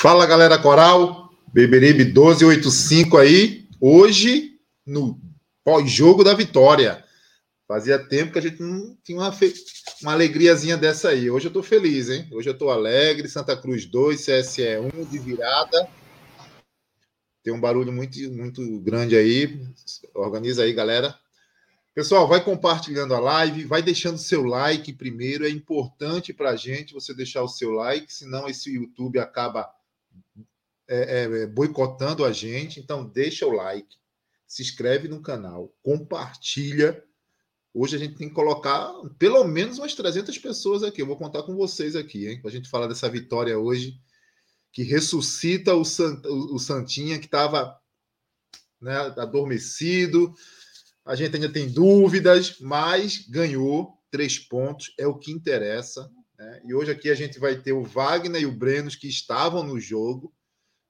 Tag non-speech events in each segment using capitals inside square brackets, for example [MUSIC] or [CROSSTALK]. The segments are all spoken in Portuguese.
Fala galera coral, Beberibe 1285 aí, hoje no pós-jogo da vitória. Fazia tempo que a gente não tinha uma, uma alegriazinha dessa aí. Hoje eu tô feliz, hein? Hoje eu tô alegre. Santa Cruz 2, CSE 1 de virada. Tem um barulho muito, muito grande aí. Organiza aí, galera. Pessoal, vai compartilhando a live, vai deixando seu like primeiro. É importante para a gente você deixar o seu like, senão esse YouTube acaba é, é, boicotando a gente. Então, deixa o like, se inscreve no canal, compartilha Hoje a gente tem que colocar pelo menos umas 300 pessoas aqui. Eu vou contar com vocês aqui, hein? Para a gente falar dessa vitória hoje, que ressuscita o, Sant, o Santinha, que estava né, adormecido. A gente ainda tem dúvidas, mas ganhou três pontos, é o que interessa. Né? E hoje aqui a gente vai ter o Wagner e o Brenos, que estavam no jogo,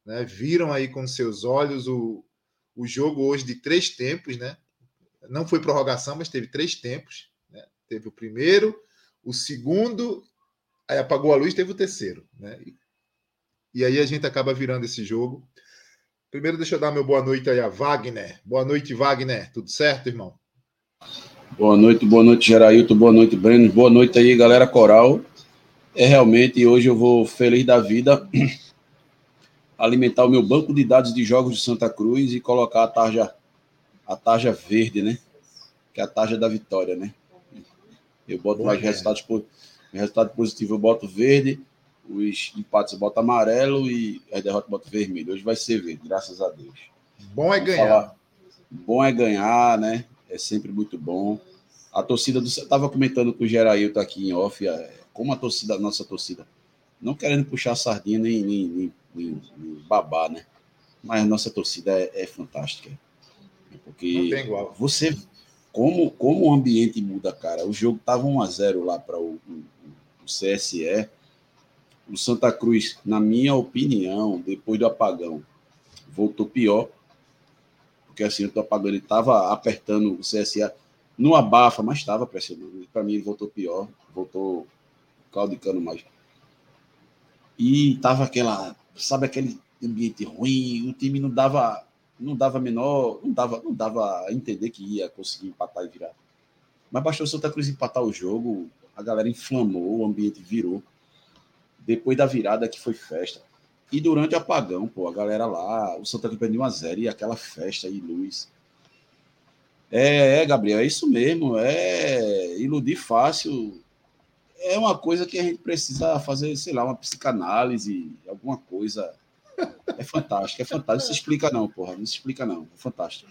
né? viram aí com seus olhos o, o jogo hoje de três tempos, né? não foi prorrogação, mas teve três tempos. Né? Teve o primeiro, o segundo, aí apagou a luz, teve o terceiro. Né? E, e aí a gente acaba virando esse jogo. Primeiro, deixa eu dar meu boa noite aí a Wagner. Boa noite, Wagner. Tudo certo, irmão? Boa noite, boa noite, Gerailton. Boa noite, Breno. Boa noite aí, galera coral. É realmente, hoje eu vou feliz da vida alimentar o meu banco de dados de jogos de Santa Cruz e colocar a tarja a tarja verde, né? Que é a tarja da vitória, né? Eu boto mais resultados, resultado positivo, eu boto verde, os empates eu boto amarelo e a derrota eu boto vermelho. Hoje vai ser verde, graças a Deus. Bom é ganhar. Falar, bom é ganhar, né? É sempre muito bom. A torcida do. Estava comentando com o Gerailton aqui em off, é, como a torcida, a nossa torcida, não querendo puxar a sardinha nem, nem, nem, nem, nem babar, né? Mas a nossa torcida é, é fantástica. Porque você, como, como o ambiente muda, cara, o jogo tava 1 a 0 lá para o, o, o CSE. O Santa Cruz, na minha opinião, depois do apagão, voltou pior. Porque assim, o apagão ele estava apertando o CSE no abafa, mas estava pressionando. Para mim, ele voltou pior, voltou claudicando mais. E tava aquela, sabe, aquele ambiente ruim, o time não dava não dava menor, não dava, não dava a entender que ia conseguir empatar e virar. Mas bastou o Santa Cruz empatar o jogo, a galera inflamou, o ambiente virou. Depois da virada que foi festa. E durante o apagão, pô, a galera lá, o Santa Cruz perdeu uma zero e aquela festa e luz. É, é, Gabriel, é isso mesmo. É iludir fácil. É uma coisa que a gente precisa fazer, sei lá, uma psicanálise, alguma coisa é fantástico, é fantástico. Não se explica, não, porra. Não se explica, não. É fantástico.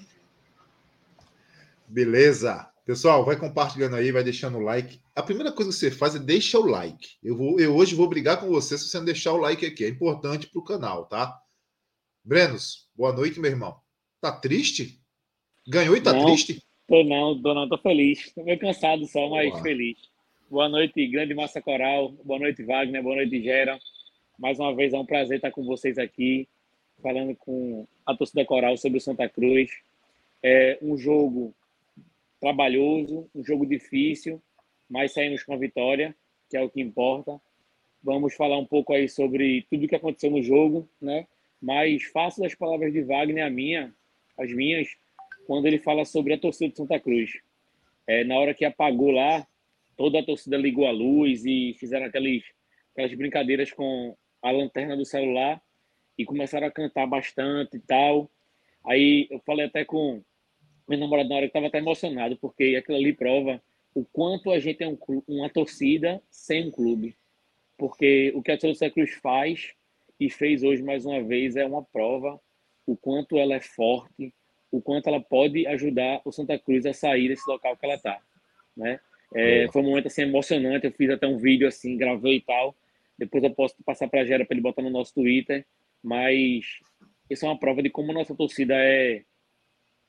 Beleza. Pessoal, vai compartilhando aí, vai deixando o like. A primeira coisa que você faz é deixa o like. Eu, vou, eu hoje vou brigar com você se você não deixar o like aqui. É importante para o canal, tá? Brenos, boa noite, meu irmão. Tá triste? Ganhou e tá não, triste? Tô não, tô não, tô feliz. Tô meio cansado só, mas Boa. feliz. Boa noite, grande massa coral. Boa noite, Wagner. Boa noite, Gera. Mais uma vez é um prazer estar com vocês aqui, falando com a torcida coral sobre o Santa Cruz. É um jogo trabalhoso, um jogo difícil, mas saímos com a vitória, que é o que importa. Vamos falar um pouco aí sobre tudo o que aconteceu no jogo, né? Mas faço das palavras de Wagner a minha, as minhas, quando ele fala sobre a torcida de Santa Cruz. É, na hora que apagou lá, toda a torcida ligou a luz e fizeram aqueles, aquelas brincadeiras com a lanterna do celular e começaram a cantar bastante e tal. Aí eu falei até com meu namorado na hora que estava até emocionado, porque aquilo ali prova o quanto a gente é um, uma torcida sem um clube. Porque o que a Santa Cruz faz e fez hoje mais uma vez é uma prova o quanto ela é forte, o quanto ela pode ajudar o Santa Cruz a sair desse local que ela está, né? É, foi um momento assim emocionante. Eu fiz até um vídeo assim, gravei e tal Depois eu posso passar para a Gera para ele botar no nosso Twitter. Mas isso é uma prova de como a nossa torcida é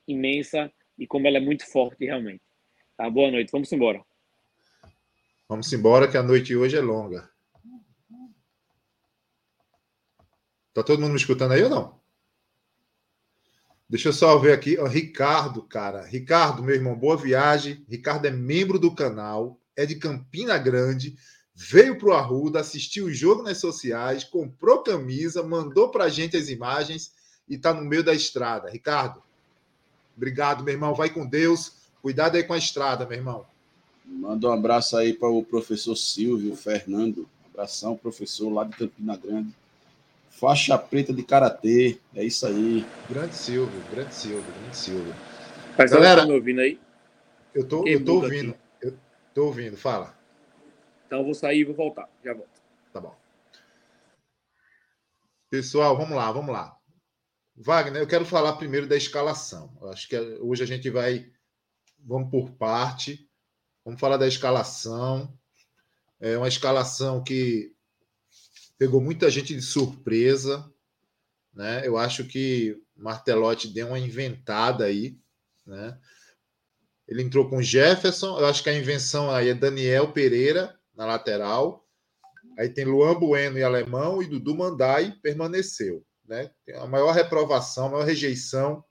imensa e como ela é muito forte realmente. Tá? Boa noite, vamos embora. Vamos embora que a noite hoje é longa. Tá todo mundo me escutando aí ou não? Deixa eu só ver aqui. Ricardo, cara. Ricardo, meu irmão, boa viagem. Ricardo é membro do canal, é de Campina Grande, veio para o Arruda, assistiu o jogo nas sociais, comprou camisa, mandou para a gente as imagens e está no meio da estrada. Ricardo, obrigado, meu irmão. Vai com Deus. Cuidado aí com a estrada, meu irmão. Manda um abraço aí para o professor Silvio Fernando. abração, professor lá de Campina Grande. Faixa preta de karatê. É isso aí. Grande Silvio, grande Silvio, grande Silvio. Mas Galera, tá me ouvindo aí? Eu tô, eu tô ouvindo. Aqui. Eu tô ouvindo, fala. Então eu vou sair e vou voltar. Já volto. Tá bom. Pessoal, vamos lá, vamos lá. Wagner, eu quero falar primeiro da escalação. Eu acho que hoje a gente vai. Vamos por parte. Vamos falar da escalação. É uma escalação que pegou muita gente de surpresa. Né? Eu acho que Martelotti deu uma inventada aí. Né? Ele entrou com Jefferson. Eu acho que a invenção aí é Daniel Pereira na lateral. Aí tem Luan Bueno e Alemão e Dudu Mandai permaneceu. Né? A maior reprovação, a maior rejeição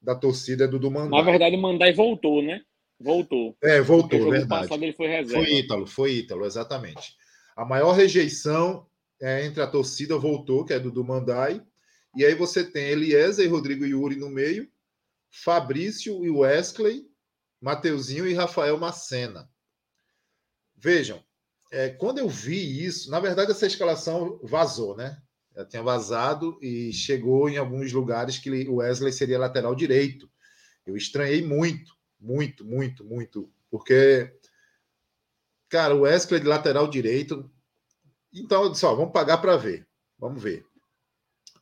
da torcida é Dudu Mandai. Na verdade, o Mandai voltou, né? Voltou. É, voltou, Porque verdade. passado ele foi reserva. Foi Ítalo, foi Ítalo, exatamente. A maior rejeição é, entre a torcida voltou, que é Dudu Mandai. E aí você tem Eliezer, Rodrigo Yuri no meio, Fabrício e Wesley, Mateuzinho e Rafael Macena. Vejam, é, quando eu vi isso, na verdade essa escalação vazou, né? Já tinha vazado e chegou em alguns lugares que o Wesley seria lateral direito. Eu estranhei muito, muito, muito, muito, porque, cara, o Wesley de lateral direito. Então, eu vamos pagar para ver. Vamos ver.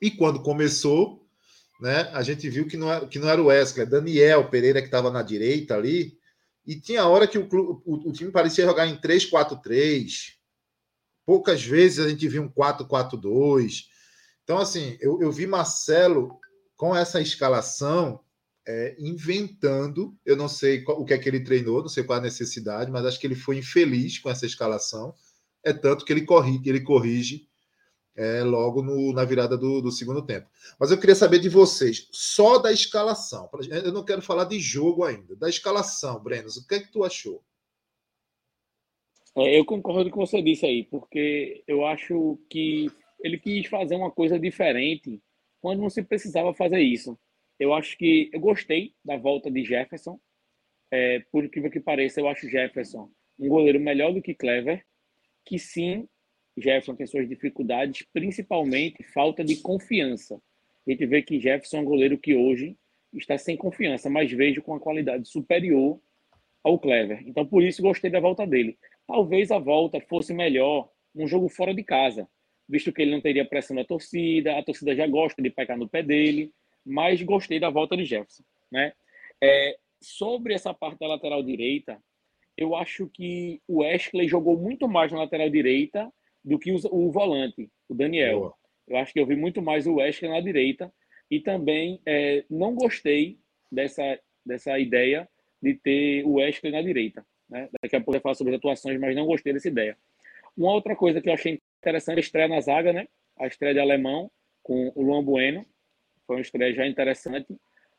E quando começou, né, a gente viu que não era, que não era o Wesley, é Daniel Pereira que estava na direita ali. E tinha hora que o, o, o time parecia jogar em 3-4-3, Poucas vezes a gente viu um 4-4-2. Então, assim, eu, eu vi Marcelo com essa escalação é, inventando. Eu não sei qual, o que é que ele treinou, não sei qual a necessidade, mas acho que ele foi infeliz com essa escalação. É tanto que ele corrige, ele corrige é, logo no, na virada do, do, segundo tempo. Mas eu queria saber de vocês, só da escalação. Eu não quero falar de jogo ainda. Da escalação, Brenos, o que é que tu achou? É, eu concordo com o que você disse aí, porque eu acho que ele quis fazer uma coisa diferente quando não se precisava fazer isso. Eu acho que eu gostei da volta de Jefferson. É, por incrível que pareça, eu acho Jefferson um goleiro melhor do que Clever. Que sim, Jefferson tem suas dificuldades, principalmente falta de confiança. A gente vê que Jefferson é um goleiro que hoje está sem confiança, mas vejo com uma qualidade superior ao Clever. Então, por isso, gostei da volta dele talvez a volta fosse melhor um jogo fora de casa, visto que ele não teria pressão da torcida, a torcida já gosta de pegar no pé dele, mas gostei da volta de Jefferson. Né? É, sobre essa parte da lateral direita, eu acho que o Wesley jogou muito mais na lateral direita do que o, o volante, o Daniel. Boa. Eu acho que eu vi muito mais o Wesley na direita e também é, não gostei dessa, dessa ideia de ter o Wesley na direita. Né? Daqui a pouco eu falar sobre as atuações, mas não gostei dessa ideia. Uma outra coisa que eu achei interessante é a estreia na zaga, né? A estreia de alemão com o Luan Bueno. Foi uma estreia já interessante.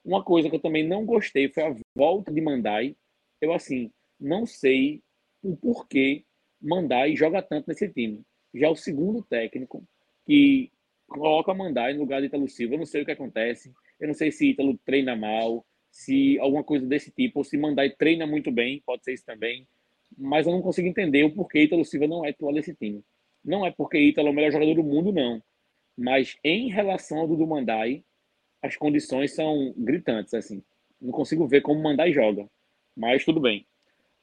Uma coisa que eu também não gostei foi a volta de Mandai. Eu, assim, não sei o porquê Mandai joga tanto nesse time. Já o segundo técnico que coloca Mandai no lugar de Italo Silva. Eu não sei o que acontece. Eu não sei se Italo treina mal, se alguma coisa desse tipo, ou se mandar e treina muito bem, pode ser isso também. Mas eu não consigo entender o porquê Ítalo Silva não é titular desse time. Não é porque Ítalo é o melhor jogador do mundo, não. Mas em relação ao Dudu Mandai, as condições são gritantes, assim. Não consigo ver como Mandai joga. Mas tudo bem.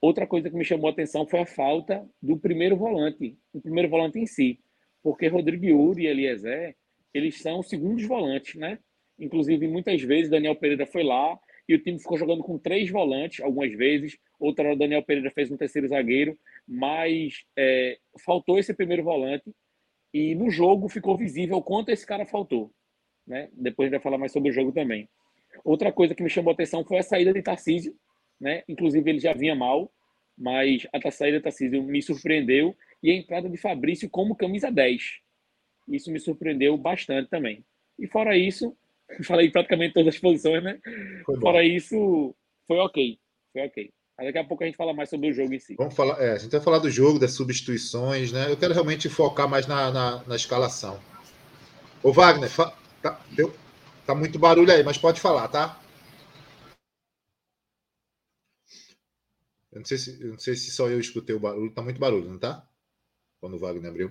Outra coisa que me chamou a atenção foi a falta do primeiro volante, o primeiro volante em si. Porque Rodrigo Yuri e Eliezer, eles são segundos volantes, né? Inclusive, muitas vezes Daniel Pereira foi lá e o time ficou jogando com três volantes algumas vezes. Outra hora o Daniel Pereira fez um terceiro zagueiro, mas é, faltou esse primeiro volante e no jogo ficou visível quanto esse cara faltou. Né? Depois a gente vai falar mais sobre o jogo também. Outra coisa que me chamou a atenção foi a saída de Tarcísio. Né? Inclusive ele já vinha mal, mas a saída de Tarcísio me surpreendeu e a entrada de Fabrício como camisa 10. Isso me surpreendeu bastante também. E fora isso, [LAUGHS] falei praticamente todas as posições, né? Fora isso, foi ok. Foi ok. Mas daqui a pouco a gente fala mais sobre o jogo em si. Vamos falar, é, a gente vai falar do jogo, das substituições, né? Eu quero realmente focar mais na, na, na escalação. Ô, Wagner, fa... tá, tá muito barulho aí, mas pode falar, tá? Eu não sei se, eu não sei se só eu escutei o barulho, tá muito barulho, não tá? Quando o Wagner abriu.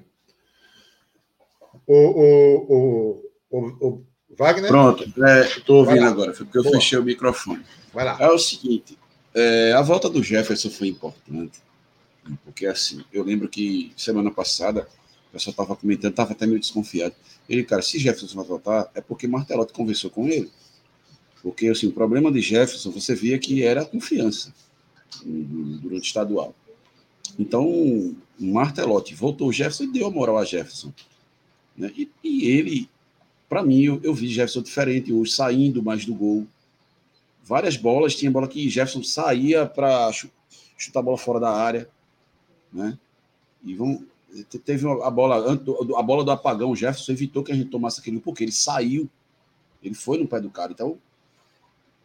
O, o, o, o, o Wagner? Pronto, estou é, ouvindo agora, foi porque eu Boa. fechei o microfone. Vai lá. É o seguinte, é, a volta do Jefferson foi importante, porque assim, eu lembro que semana passada, o pessoal estava comentando, estava até meio desconfiado. Ele, cara, se Jefferson vai voltar, é porque Martelotti conversou com ele. Porque assim, o problema de Jefferson, você via que era a confiança durante o estadual. Então, Martelotti voltou o Jefferson e deu a moral a Jefferson. Né? E, e ele, para mim, eu, eu, vi Jefferson diferente hoje, saindo mais do gol. Várias bolas, tinha bola que Jefferson saía para chutar a bola fora da área. Né? E vão, teve a bola, a bola do apagão, Jefferson evitou que a gente tomasse aquele porque ele saiu, ele foi no pé do cara. Então,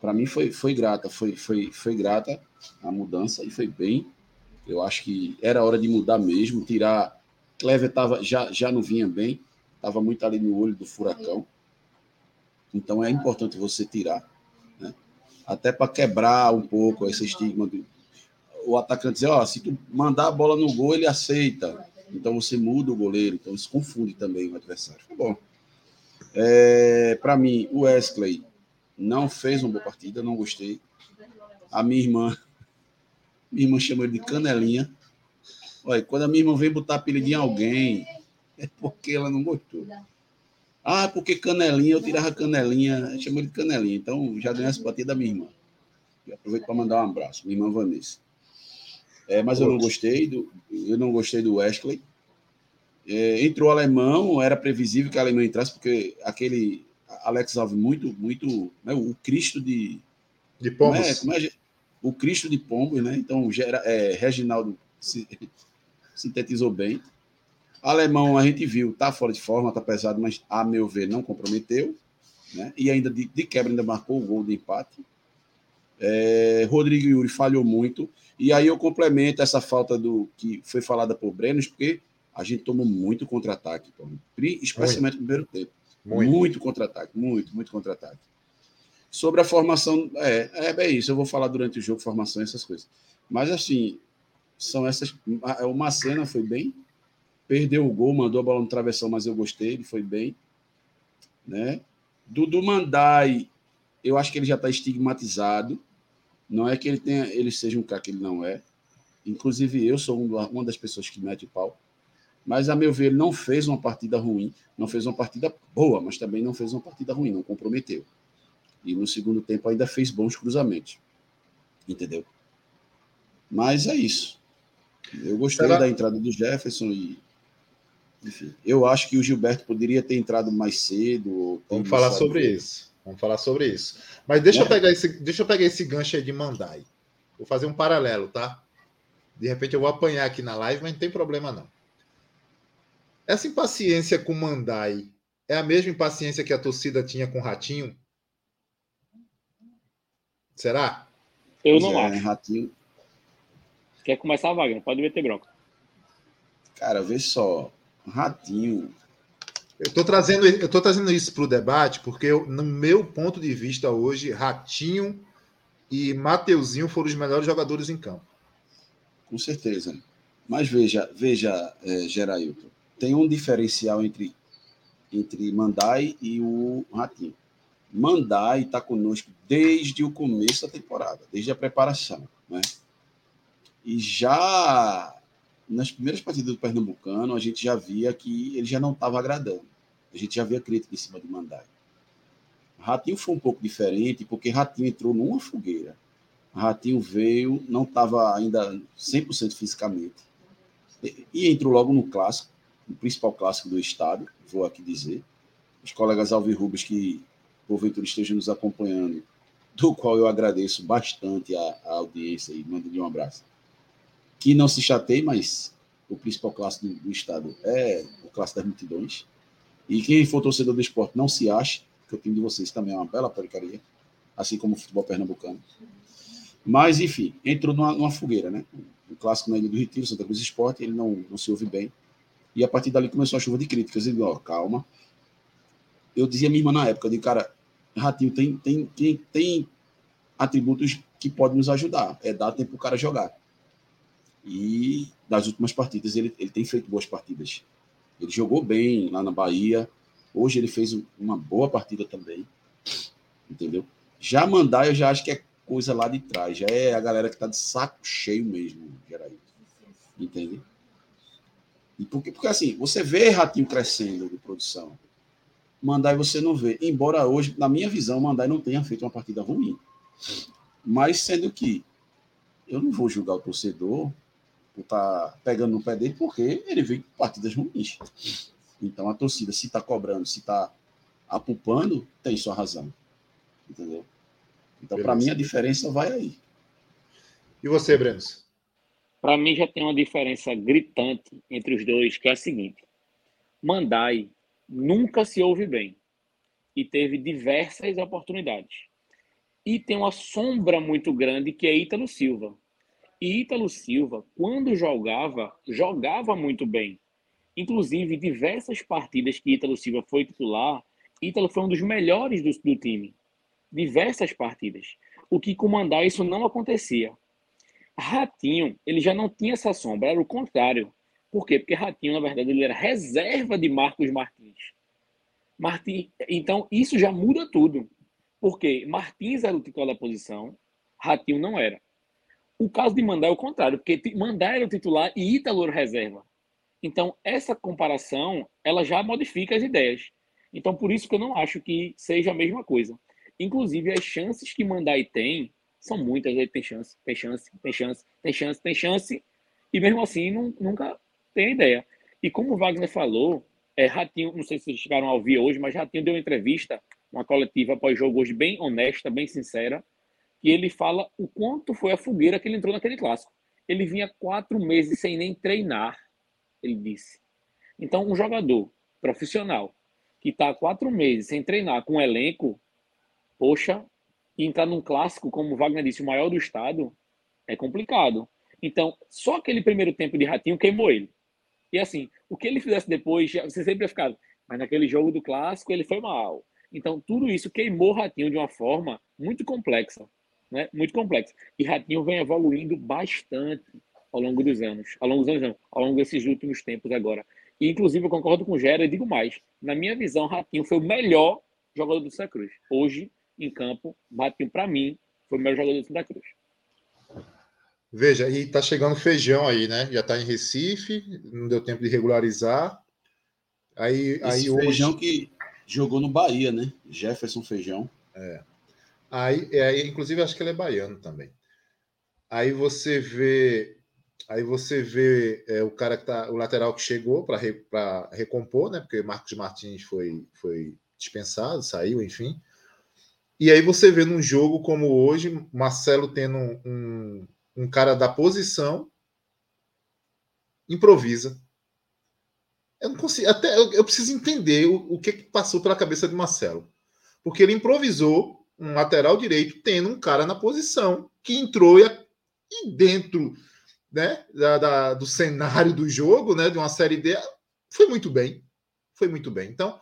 para mim foi, foi grata, foi, foi, foi grata a mudança e foi bem. Eu acho que era hora de mudar mesmo, tirar. Clever tava, já, já não vinha bem, estava muito ali no olho do furacão. Então é importante você tirar, né? até para quebrar um pouco esse estigma o atacante dizer, ó, se tu mandar a bola no gol, ele aceita. Então você muda o goleiro, então isso confunde também o adversário. Tá bom. É, para mim, o Wesley não fez uma boa partida, não gostei. A minha irmã [LAUGHS] minha irmã chama ele de canelinha. Olha, quando a minha irmã vem botar apelido em alguém, é porque ela não gostou. Ah, porque canelinha, eu tirava canelinha, chama ele de canelinha. Então, já ganhei essa batida da minha irmã. E aproveito para mandar um abraço, minha irmã Vanessa. É, mas eu não gostei do, eu não gostei do Wesley. É, entrou o alemão, era previsível que o alemão entrasse, porque aquele Alex Alves muito, muito, né, o Cristo de. De Pomos. Como é, como é, o Cristo de Pombos, né? Então, gera, é, Reginaldo [LAUGHS] sintetizou bem. Alemão, a gente viu, tá fora de forma, tá pesado, mas a meu ver não comprometeu. Né? E ainda de, de quebra ainda marcou o gol de empate. É, Rodrigo Yuri falhou muito. E aí eu complemento essa falta do que foi falada por Brenos, porque a gente tomou muito contra-ataque, especialmente no primeiro tempo. Muito, muito contra-ataque, muito, muito contra-ataque. Sobre a formação, é, é, é isso, eu vou falar durante o jogo, formação e essas coisas. Mas, assim, são essas. O Macena foi bem, perdeu o gol, mandou a bola no travessão, mas eu gostei, ele foi bem. Né? Dudu Mandai, eu acho que ele já está estigmatizado. Não é que ele tenha, ele seja um cara que ele não é. Inclusive, eu sou uma das pessoas que mete o pau. Mas, a meu ver, ele não fez uma partida ruim, não fez uma partida boa, mas também não fez uma partida ruim, não comprometeu. E no segundo tempo ainda fez bons cruzamentos. Entendeu? Mas é isso. Eu gostei Será? da entrada do Jefferson e. Enfim, eu acho que o Gilberto poderia ter entrado mais cedo. Vamos falar sobre isso. Vamos falar sobre isso. Mas deixa, é. eu pegar esse, deixa eu pegar esse gancho aí de Mandai. Vou fazer um paralelo, tá? De repente eu vou apanhar aqui na live, mas não tem problema não. Essa impaciência com Mandai é a mesma impaciência que a torcida tinha com o Ratinho? Será? Eu não é, acho. Ratinho. Quer começar, Wagner? Pode meter bronca. Cara, vê só. Ratinho. Eu estou trazendo, eu tô trazendo isso para o debate porque, eu, no meu ponto de vista hoje, Ratinho e Mateuzinho foram os melhores jogadores em campo. Com certeza. Mas veja, veja, é, Gerailton, tem um diferencial entre, entre Mandai e o Ratinho. Mandai está conosco desde o começo da temporada, desde a preparação. Né? E já nas primeiras partidas do Pernambucano, a gente já via que ele já não estava agradando. A gente já via crítica em cima de Mandai. Ratinho foi um pouco diferente, porque Ratinho entrou numa fogueira. Ratinho veio, não estava ainda 100% fisicamente. E entrou logo no clássico, o principal clássico do estado, vou aqui dizer. Os colegas alvirrubos que porventura estejam nos acompanhando, do qual eu agradeço bastante a, a audiência e mando-lhe um abraço. Que não se chateie, mas o principal clássico do, do, estado é o clássico das multidões. E quem for torcedor do esporte não se ache, que o time de vocês também é uma bela porcaria, assim como o futebol pernambucano. Mas, enfim, entrou numa, numa fogueira, né? O clássico na Ilha do Retiro, Santa Cruz Esporte, ele não, não se ouve bem. E a partir dali começou a chuva de críticas. Eu digo, ó, calma. Eu dizia mesmo na época, de cara, Ratinho tem, tem, tem, tem atributos que podem nos ajudar. É dar tempo para o cara jogar. E das últimas partidas, ele, ele tem feito boas partidas. Ele jogou bem lá na Bahia. Hoje ele fez uma boa partida também. Entendeu? Já mandar, eu já acho que é coisa lá de trás. Já é a galera que tá de saco cheio mesmo, Geraí. Entende? Porque, porque assim, você vê Ratinho crescendo de produção. Mandai você não vê. Embora hoje, na minha visão, Mandai não tenha feito uma partida ruim. Mas sendo que eu não vou julgar o torcedor por estar tá pegando no pé dele, porque ele vem partidas ruins. Então a torcida, se está cobrando, se está apupando, tem sua razão. Entendeu? Então, para mim, a diferença vai aí. E você, Breno? Para mim, já tem uma diferença gritante entre os dois, que é a seguinte: Mandai nunca se ouve bem e teve diversas oportunidades. E tem uma sombra muito grande que é Ítalo Silva. E Ítalo Silva, quando jogava, jogava muito bem. Inclusive, diversas partidas que Ítalo Silva foi titular, Ítalo foi um dos melhores do, do time diversas partidas. O que comandar isso não acontecia. Ratinho, ele já não tinha essa sombra, era o contrário. Por quê? Porque Ratinho, na verdade, ele era reserva de Marcos Martins. Martins, então, isso já muda tudo. Porque Martins era o titular da posição, Ratinho não era. O caso de Mandar é o contrário, porque Mandar era o titular e Ítalo era reserva. Então, essa comparação, ela já modifica as ideias. Então, por isso que eu não acho que seja a mesma coisa. Inclusive, as chances que Mandai tem são muitas. Ele tem chance, tem chance, tem chance, tem chance, tem chance. E mesmo assim, não, nunca tem ideia. E como o Wagner falou, é, Ratinho, não sei se vocês chegaram a ouvir hoje, mas Ratinho deu uma entrevista, uma coletiva pós-jogo hoje bem honesta, bem sincera, e ele fala o quanto foi a fogueira que ele entrou naquele clássico. Ele vinha quatro meses sem nem treinar, ele disse. Então, um jogador profissional que está quatro meses sem treinar com um elenco, poxa, entrar num clássico, como o Wagner disse, o maior do estado, é complicado. Então, só aquele primeiro tempo de Ratinho queimou ele. E assim, o que ele fizesse depois, você sempre ia ficar, mas naquele jogo do clássico ele foi mal. Então, tudo isso queimou Ratinho de uma forma muito complexa, né? Muito complexa. E Ratinho vem evoluindo bastante ao longo dos anos. Ao longo dos anos, não, ao longo desses últimos tempos agora. E, inclusive, eu concordo com o Gera e digo mais. Na minha visão, Ratinho foi o melhor jogador do Santa Cruz. Hoje, em campo, bateu para mim, foi o melhor jogador do Santa Cruz. Veja, e tá chegando feijão aí, né? Já tá em Recife, não deu tempo de regularizar. Aí, Esse aí feijão hoje... que jogou no Bahia, né? Jefferson Feijão. É. Aí, é, inclusive, acho que ele é baiano também. Aí você vê, aí você vê é, o cara que tá, o lateral que chegou para re, recompor, né? Porque Marcos Martins foi, foi dispensado, saiu, enfim. E aí você vê num jogo como hoje, Marcelo tendo um, um cara da posição, improvisa. Eu não consigo, até eu, eu preciso entender o, o que, que passou pela cabeça de Marcelo. Porque ele improvisou um lateral direito tendo um cara na posição que entrou e, e dentro né, da, da, do cenário do jogo, né, de uma série D, foi muito bem. Foi muito bem. Então,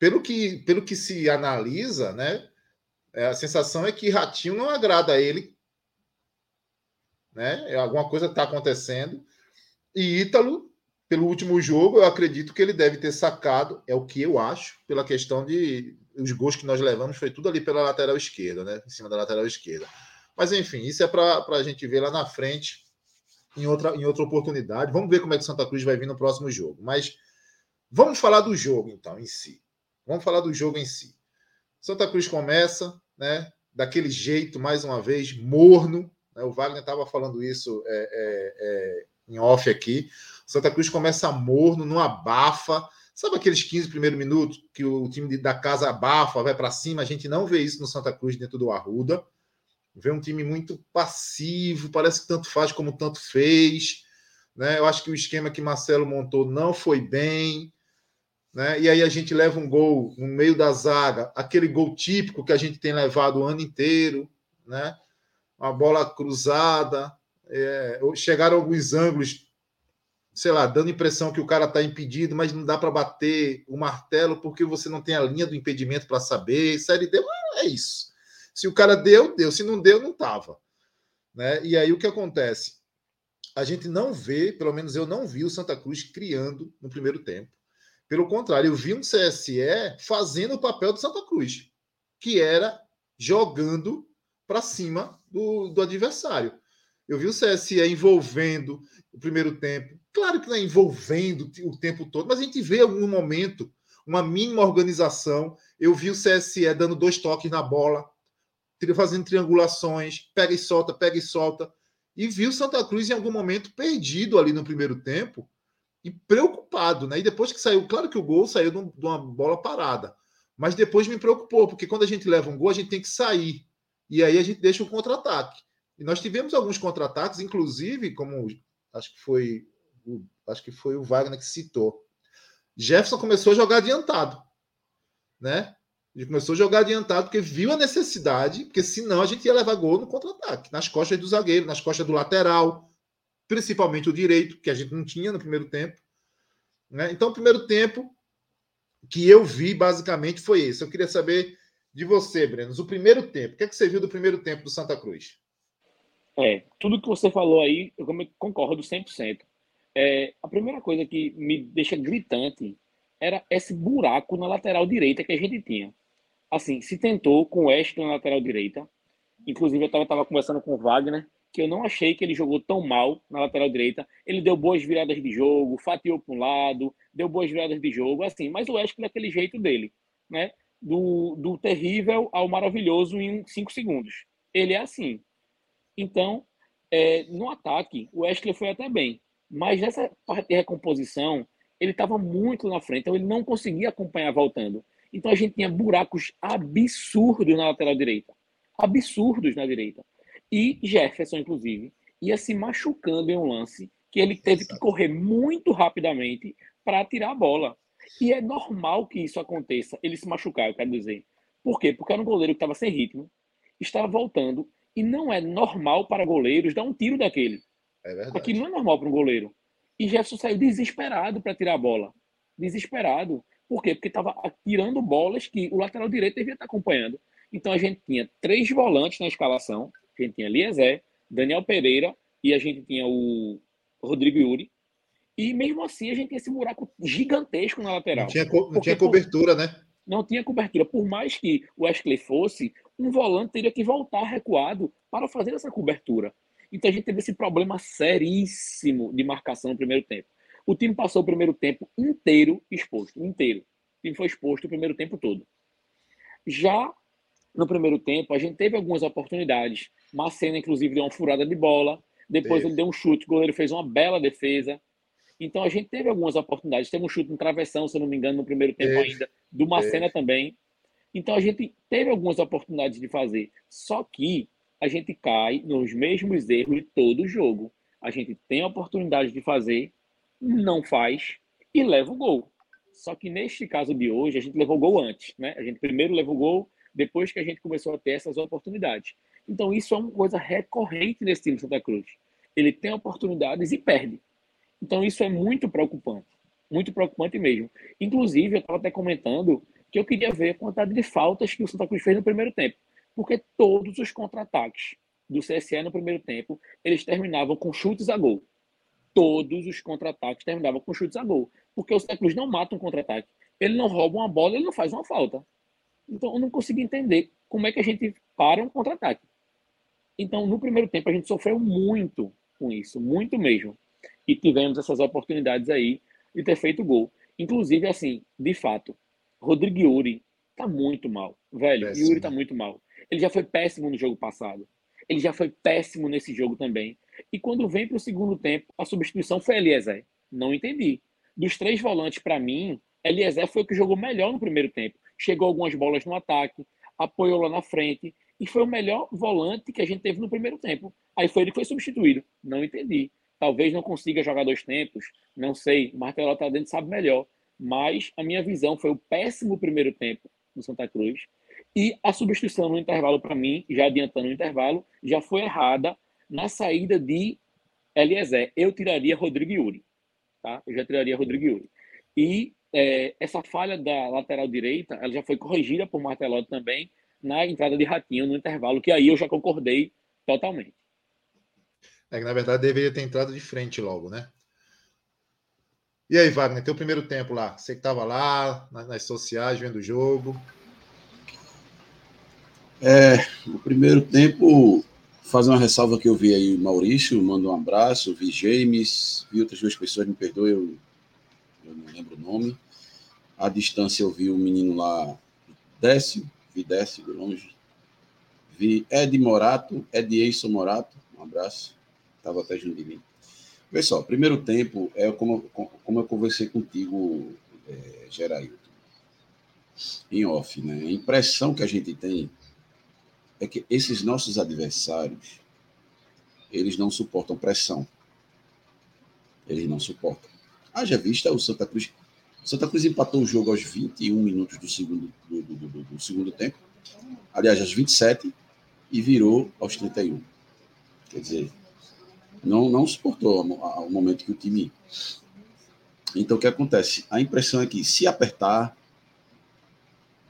pelo que, pelo que se analisa, né, é, a sensação é que Ratinho não agrada a ele. Né? Alguma coisa está acontecendo. E Ítalo, pelo último jogo, eu acredito que ele deve ter sacado, é o que eu acho, pela questão de os gols que nós levamos foi tudo ali pela lateral esquerda, né? Em cima da lateral esquerda. Mas enfim, isso é para a gente ver lá na frente, em outra, em outra oportunidade. Vamos ver como é que Santa Cruz vai vir no próximo jogo. Mas vamos falar do jogo, então, em si. Vamos falar do jogo em si. Santa Cruz começa, né? Daquele jeito, mais uma vez, morno. Né? O Wagner estava falando isso é, é, é, em off aqui. Santa Cruz começa morno, não abafa. Sabe aqueles 15 primeiros minutos que o time da casa abafa, vai para cima? A gente não vê isso no Santa Cruz dentro do Arruda. Vê um time muito passivo, parece que tanto faz como tanto fez. Né? Eu acho que o esquema que Marcelo montou não foi bem. Né? E aí a gente leva um gol no meio da zaga, aquele gol típico que a gente tem levado o ano inteiro, né? Uma bola cruzada, é, chegaram alguns ângulos, sei lá, dando impressão que o cara está impedido, mas não dá para bater o martelo porque você não tem a linha do impedimento para saber. Série D é isso. Se o cara deu, deu. Se não deu, não tava. Né? E aí o que acontece? A gente não vê, pelo menos eu não vi o Santa Cruz criando no primeiro tempo. Pelo contrário, eu vi um CSE fazendo o papel do Santa Cruz, que era jogando para cima do, do adversário. Eu vi o CSE envolvendo o primeiro tempo. Claro que não é envolvendo o tempo todo, mas a gente vê em algum momento uma mínima organização. Eu vi o CSE dando dois toques na bola, fazendo triangulações, pega e solta, pega e solta. E vi o Santa Cruz em algum momento perdido ali no primeiro tempo, e preocupado, né? E depois que saiu, claro que o gol saiu de uma bola parada, mas depois me preocupou, porque quando a gente leva um gol, a gente tem que sair. E aí a gente deixa um contra-ataque. E nós tivemos alguns contra-ataques, inclusive, como acho que foi o, acho que foi o Wagner que citou. Jefferson começou a jogar adiantado, né? Ele começou a jogar adiantado porque viu a necessidade, porque senão a gente ia levar gol no contra-ataque, nas costas do zagueiro, nas costas do lateral, principalmente o direito, que a gente não tinha no primeiro tempo. Né? Então, o primeiro tempo que eu vi, basicamente, foi esse. Eu queria saber de você, Breno, o primeiro tempo. O que, é que você viu do primeiro tempo do Santa Cruz? É, tudo que você falou aí, eu concordo 100%. É, a primeira coisa que me deixa gritante era esse buraco na lateral direita que a gente tinha. Assim, se tentou com o West na lateral direita. Inclusive, eu estava conversando com o Wagner que eu não achei que ele jogou tão mal na lateral direita. Ele deu boas viradas de jogo, fatiou para um lado, deu boas viradas de jogo, assim, mas o Wesley daquele jeito dele, né? Do, do terrível ao maravilhoso em cinco segundos. Ele é assim. Então, é, no ataque, o Wesley foi até bem, mas nessa parte de recomposição, ele estava muito na frente, então ele não conseguia acompanhar voltando. Então a gente tinha buracos absurdos na lateral direita. Absurdos na direita. E Jefferson, inclusive, ia se machucando em um lance que ele teve que correr muito rapidamente para tirar a bola. E é normal que isso aconteça, ele se machucar, eu quero dizer. Por quê? Porque era um goleiro que estava sem ritmo, estava voltando, e não é normal para goleiros dar um tiro daquele. É verdade. Aquilo não é normal para um goleiro. E Jefferson saiu desesperado para tirar a bola. Desesperado. Por quê? Porque estava tirando bolas que o lateral direito devia estar acompanhando. Então a gente tinha três volantes na escalação, a gente tinha Liezé, Daniel Pereira e a gente tinha o Rodrigo Yuri. E mesmo assim a gente tinha esse buraco gigantesco na lateral. Não tinha, co não tinha cobertura, né? Não tinha cobertura. Por mais que o Wesley fosse, um volante teria que voltar recuado para fazer essa cobertura. Então a gente teve esse problema seríssimo de marcação no primeiro tempo. O time passou o primeiro tempo inteiro exposto, inteiro. O time foi exposto o primeiro tempo todo. Já no primeiro tempo, a gente teve algumas oportunidades. Macena, inclusive, deu uma furada de bola. Depois ele deu um chute, o goleiro fez uma bela defesa. Então a gente teve algumas oportunidades. Teve um chute no travessão, se eu não me engano, no primeiro tempo ainda, do Macena também. Então a gente teve algumas oportunidades de fazer. Só que a gente cai nos mesmos erros de todo jogo. A gente tem a oportunidade de fazer, não faz e leva o gol. Só que neste caso de hoje, a gente levou o gol antes, né? A gente primeiro levou o gol, depois que a gente começou a ter essas oportunidades. Então, isso é uma coisa recorrente nesse time Santa Cruz. Ele tem oportunidades e perde. Então, isso é muito preocupante. Muito preocupante mesmo. Inclusive, eu estava até comentando que eu queria ver a quantidade de faltas que o Santa Cruz fez no primeiro tempo. Porque todos os contra-ataques do CSE no primeiro tempo, eles terminavam com chutes a gol. Todos os contra-ataques terminavam com chutes a gol. Porque o Santa Cruz não mata um contra-ataque. Ele não rouba uma bola, ele não faz uma falta. Então, eu não consigo entender como é que a gente para um contra-ataque. Então, no primeiro tempo, a gente sofreu muito com isso, muito mesmo. E tivemos essas oportunidades aí de ter feito gol. Inclusive, assim, de fato, Rodrigo Yuri tá muito mal. Velho, péssimo. Yuri tá muito mal. Ele já foi péssimo no jogo passado. Ele já foi péssimo nesse jogo também. E quando vem para o segundo tempo, a substituição foi Eliezer. Não entendi. Dos três volantes, para mim, Eliezer foi o que jogou melhor no primeiro tempo. Chegou algumas bolas no ataque, apoiou lá na frente e foi o melhor volante que a gente teve no primeiro tempo. Aí foi ele que foi substituído. Não entendi. Talvez não consiga jogar dois tempos, não sei. O Martelo tá dentro sabe melhor. Mas a minha visão foi o péssimo primeiro tempo do Santa Cruz. E a substituição no intervalo, para mim, já adiantando o intervalo, já foi errada na saída de Eliezer. Eu tiraria Rodrigo Yuri. Tá? Eu já tiraria Rodrigo Yuri. E é, essa falha da lateral direita, ela já foi corrigida por Martelotti também na entrada de Ratinho no intervalo, que aí eu já concordei totalmente. É que na verdade deveria ter entrado de frente logo, né? E aí, Wagner, teu primeiro tempo lá? Você que estava lá, nas sociais, vendo o jogo. É, o primeiro tempo, fazer uma ressalva que eu vi aí, Maurício, manda um abraço, vi James, vi outras duas pessoas, me perdoe, eu, eu não lembro o nome. À distância eu vi o um menino lá, Décio, vi Décio de longe. Vi Ed Morato, Ed Eison Morato, um abraço, estava até junto de mim. Pessoal, primeiro tempo é como, como eu conversei contigo, é, em off, né? A impressão que a gente tem é que esses nossos adversários, eles não suportam pressão. Eles não suportam. Haja vista o Santa Cruz. Santa Cruz empatou o jogo aos 21 minutos do segundo, do, do, do, do segundo tempo. Aliás, aos 27 e virou aos 31. Quer dizer, não, não suportou o momento que o time. Então, o que acontece? A impressão é que, se apertar,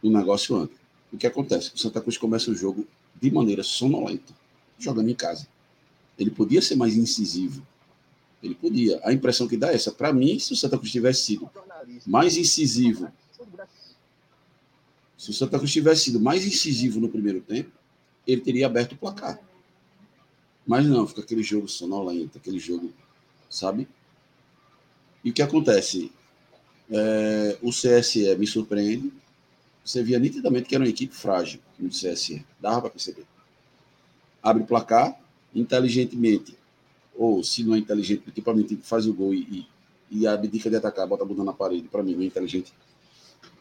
o negócio anda. O que acontece? O Santa Cruz começa o jogo de maneira sonolenta, jogando em casa. Ele podia ser mais incisivo. Ele podia. A impressão que dá é essa. Para mim, se o Santa Cruz tivesse sido mais incisivo, se o Santa Cruz tivesse sido mais incisivo no primeiro tempo, ele teria aberto o placar. Mas não, fica aquele jogo sonolento, aquele jogo, sabe? E o que acontece? É, o CSE me surpreende. Você via nitidamente que era uma equipe frágil no CSE. Dava para perceber. Abre o placar, inteligentemente, ou se não é inteligente, porque para mim faz o gol e, e, e abdica de atacar, bota a bunda na parede, para mim não é inteligente.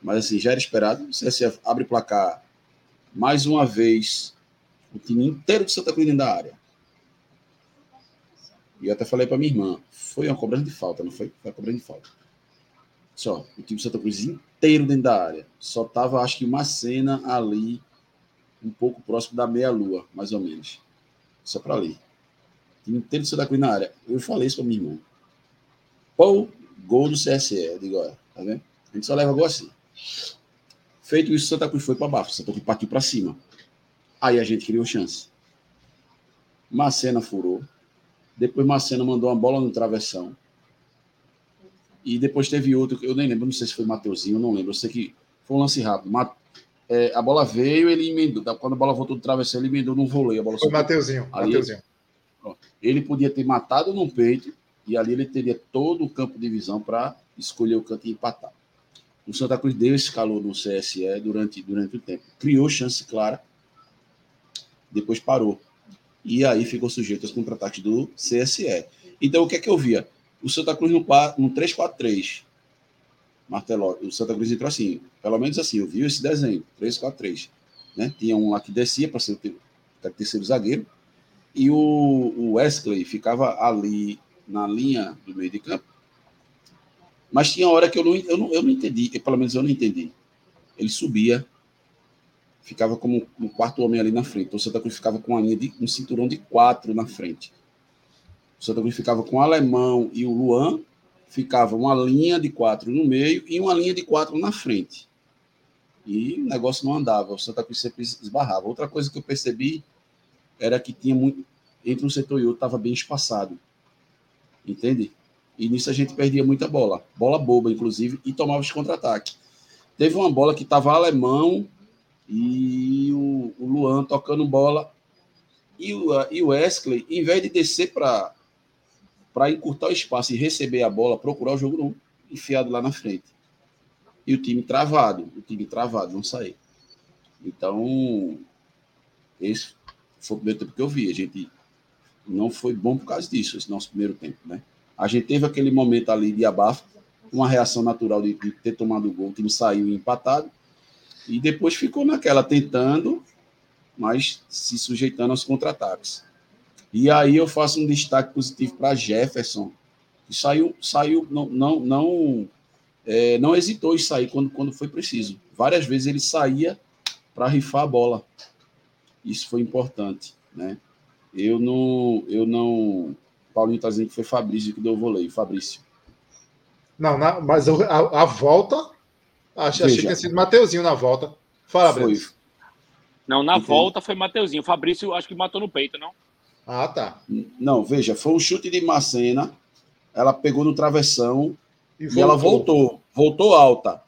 Mas assim, já era esperado. O CSE abre placar mais uma vez, o time inteiro de Santa Cruz dentro da área. E eu até falei para minha irmã, foi uma cobrança de falta, não foi? Foi uma cobrança de falta. Só, o time de Santa Cruz inteiro dentro da área. Só tava, acho que uma cena ali, um pouco próximo da meia-lua, mais ou menos. Só para ali. O time inteiro de Santa Cruz na área. Eu falei isso para minha irmã. Pô, gol do CSE. Eu digo, olha, tá vendo? A gente só leva gol assim. Feito isso, Santa Cruz foi para baixo. Santa Cruz partiu para cima. Aí a gente criou chance. Macena furou. Depois Marceno mandou uma bola no travessão. E depois teve outro, eu nem lembro, não sei se foi Mateuzinho, não lembro. Eu sei que foi um lance rápido. É, a bola veio, ele emendou. Quando a bola voltou do travessão, ele emendou no voleio. A bola foi Mateuzinho. Ali, Mateuzinho. Ele podia ter matado no peito e ali ele teria todo o campo de visão para escolher o canto e empatar. O Santa Cruz deu esse calor no CSE durante, durante o tempo. Criou chance clara, depois parou e aí ficou sujeito aos contra-ataques do CSE. Então, o que é que eu via? O Santa Cruz no, no 3-4-3, Martelo, o Santa Cruz entrou assim, pelo menos assim, eu vi esse desenho, 3-4-3. Né? Tinha um lá que descia para ser o terceiro zagueiro, e o, Wesley ficava ali na linha do meio de campo. Mas tinha hora que eu não, eu não, eu não entendi, pelo menos eu não entendi. Ele subia ficava como um quarto homem ali na frente. O Santa Cruz ficava com uma linha de um cinturão de quatro na frente. O Santa Cruz ficava com o Alemão e o Luan, ficava uma linha de quatro no meio e uma linha de quatro na frente. E o negócio não andava, o Santa Cruz sempre esbarrava. Outra coisa que eu percebi era que tinha muito. Entre um setor e outro estava bem espaçado. Entende? E nisso a gente perdia muita bola. Bola boba, inclusive, e tomava os contra-ataque. Teve uma bola que estava alemão e o, o Luan tocando bola. E o, e o Wesley, em vez de descer para encurtar o espaço e receber a bola, procurar o jogo não, enfiado lá na frente. e o time travado, o time travado, não sair. Então, esse foi o primeiro tempo que eu vi. A gente não foi bom por causa disso, esse nosso primeiro tempo, né? A gente teve aquele momento ali de abafo, uma reação natural de, de ter tomado o gol, o time saiu empatado, e depois ficou naquela, tentando, mas se sujeitando aos contra-ataques. E aí eu faço um destaque positivo para Jefferson, que saiu, saiu não, não, não, é, não hesitou em sair quando, quando foi preciso. Várias vezes ele saía para rifar a bola. Isso foi importante, né? Eu não, eu não. Paulinho está dizendo que foi Fabrício que deu o voleio, Fabrício. Não, na, mas a, a volta, achei, achei que tinha sido Mateuzinho na volta. Fala, foi. Não, na Entendi. volta foi Mateuzinho. Fabrício acho que matou no peito, não? Ah, tá. Não, veja, foi um chute de Macena, ela pegou no travessão e, e ela voltou, voltou alta.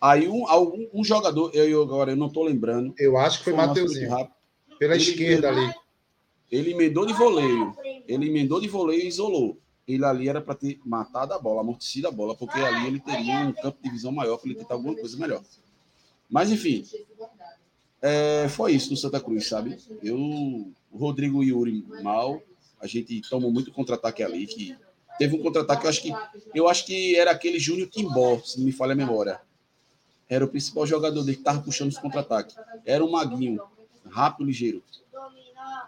Aí um, algum, um jogador, eu agora eu não estou lembrando. Eu acho que foi, foi Mateuzinho. Pela ele esquerda ali. Ele emendou de voleio. Ele emendou de voleio e isolou. Ele ali era para ter matado a bola, amortecido a bola, porque ali ele teria um campo de visão maior para ele tentar alguma coisa melhor. Mas, enfim, é, foi isso no Santa Cruz, sabe? Eu, o Rodrigo e Yuri mal, a gente tomou muito contra-ataque ali, que teve um contra-ataque, eu acho que eu acho que era aquele Júnior Timbó, se não me falha a memória. Era o principal jogador dele que estava puxando os contra-ataques. Era o Maguinho, rápido, ligeiro.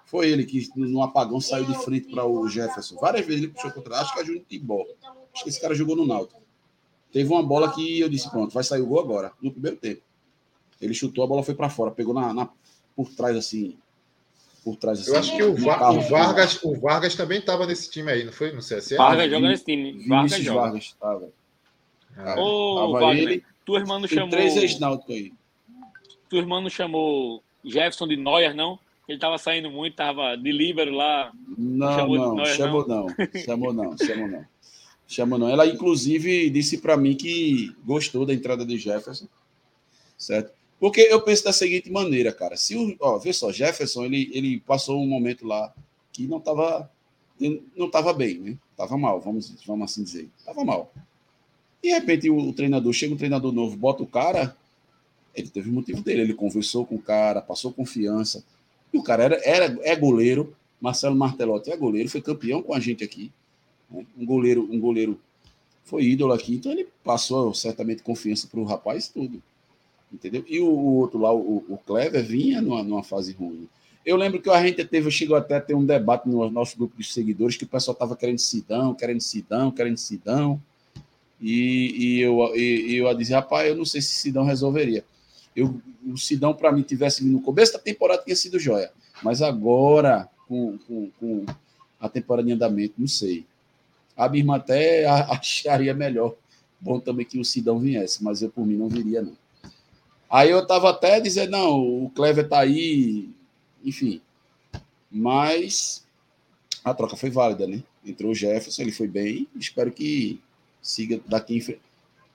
Foi ele que, no apagão, saiu de frente para o Jefferson. Várias vezes ele puxou contra. Acho que é Júnior Timbó. Acho que esse cara jogou no Náutico. Teve uma bola que eu disse: pronto, vai sair o gol agora, no primeiro tempo. Ele chutou, a bola foi para fora, pegou na, na, por trás assim. Por trás assim. Eu acho que o, Va o Vargas, o Vargas também estava nesse time aí, não foi? No CSA? Vargas joga nesse time. Vargas joga. Vargas estava. Ah, Ô, Wagner, ele, tua irmã não chamou. Três ex aí. Tua irmã não chamou Jefferson de Neuer, não? Ele estava saindo muito, estava de líbero lá. Não, chamou não, Neuer, chamou não. não. [LAUGHS] Chamou não, chamou não. Chamou não. Ela, inclusive, disse para mim que gostou da entrada de Jefferson. Certo? Porque eu penso da seguinte maneira, cara. Se o, ó, vê só, Jefferson, ele, ele passou um momento lá que não estava não estava bem, né? Tava mal, vamos, vamos assim dizer. Tava mal. De repente o, o treinador chega um treinador novo, bota o cara, ele teve o motivo dele, ele conversou com o cara, passou confiança. E o cara era, era é goleiro, Marcelo Martelotti é goleiro, foi campeão com a gente aqui. Né? Um goleiro, um goleiro foi ídolo aqui, então ele passou certamente confiança para o rapaz tudo. Entendeu? E o, o outro lá, o, o Clever, vinha numa, numa fase ruim. Eu lembro que a gente teve, chegou até a ter um debate no nosso grupo de seguidores que o pessoal estava querendo Sidão, querendo Sidão, querendo Sidão. E, e eu, e, eu disse, rapaz, eu não sei se Sidão resolveria. Eu, o Sidão, para mim, tivesse no começo da temporada, tinha sido joia. Mas agora, com, com, com a temporada em andamento, não sei. A minha irmã até [LAUGHS] acharia melhor. Bom também que o Sidão viesse, mas eu, por mim, não viria, não. Aí eu estava até dizendo, não, o Clever está aí, enfim. Mas a troca foi válida, né? Entrou o Jefferson, ele foi bem. Espero que siga daqui em frente.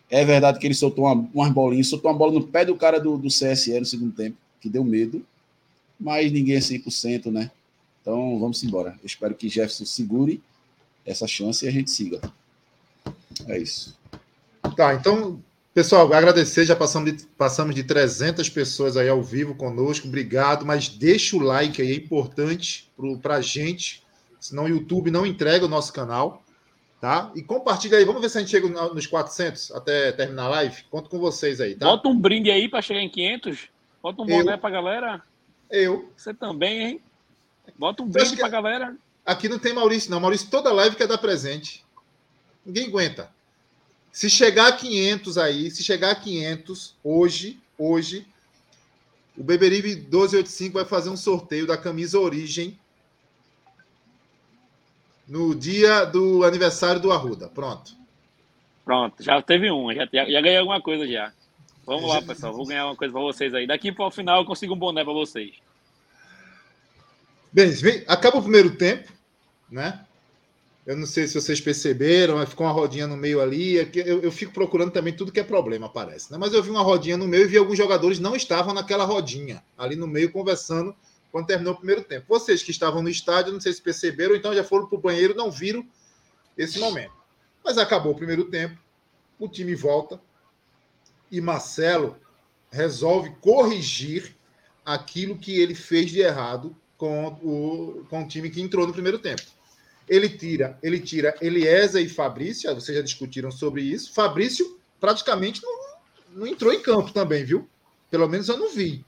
É verdade que ele soltou uma, umas bolinhas, soltou uma bola no pé do cara do, do CSE no segundo tempo, que deu medo. Mas ninguém é 100%, né? Então vamos embora. Eu espero que Jefferson segure essa chance e a gente siga. É isso. Tá, então Pessoal, agradecer, já passamos de, passamos de 300 pessoas aí ao vivo conosco, obrigado, mas deixa o like aí, é importante para a gente, senão o YouTube não entrega o nosso canal, tá? E compartilha aí, vamos ver se a gente chega nos 400 até terminar a live, conto com vocês aí, tá? Bota um brinde aí para chegar em 500, bota um boné para galera. Eu. Você também, hein? Bota um brinde para galera. Aqui não tem Maurício, não. Maurício, toda live quer dar presente. Ninguém aguenta. Se chegar a 500 aí, se chegar a 500 hoje, hoje, o Beberibe 1285 vai fazer um sorteio da camisa Origem no dia do aniversário do Arruda. Pronto. Pronto, já teve um, já, já, já ganhei alguma coisa já. Vamos lá, pessoal, vou ganhar uma coisa para vocês aí. Daqui para o final eu consigo um boné para vocês. Bem, acaba o primeiro tempo, né? Eu não sei se vocês perceberam, mas ficou uma rodinha no meio ali. É eu, eu fico procurando também tudo que é problema, parece. Né? Mas eu vi uma rodinha no meio e vi alguns jogadores não estavam naquela rodinha, ali no meio, conversando quando terminou o primeiro tempo. Vocês que estavam no estádio, não sei se perceberam, então já foram para o banheiro não viram esse momento. Mas acabou o primeiro tempo, o time volta e Marcelo resolve corrigir aquilo que ele fez de errado com o, com o time que entrou no primeiro tempo. Ele tira, ele tira Eliezer e Fabrício, vocês já discutiram sobre isso. Fabrício praticamente não, não entrou em campo também, viu? Pelo menos eu não vi.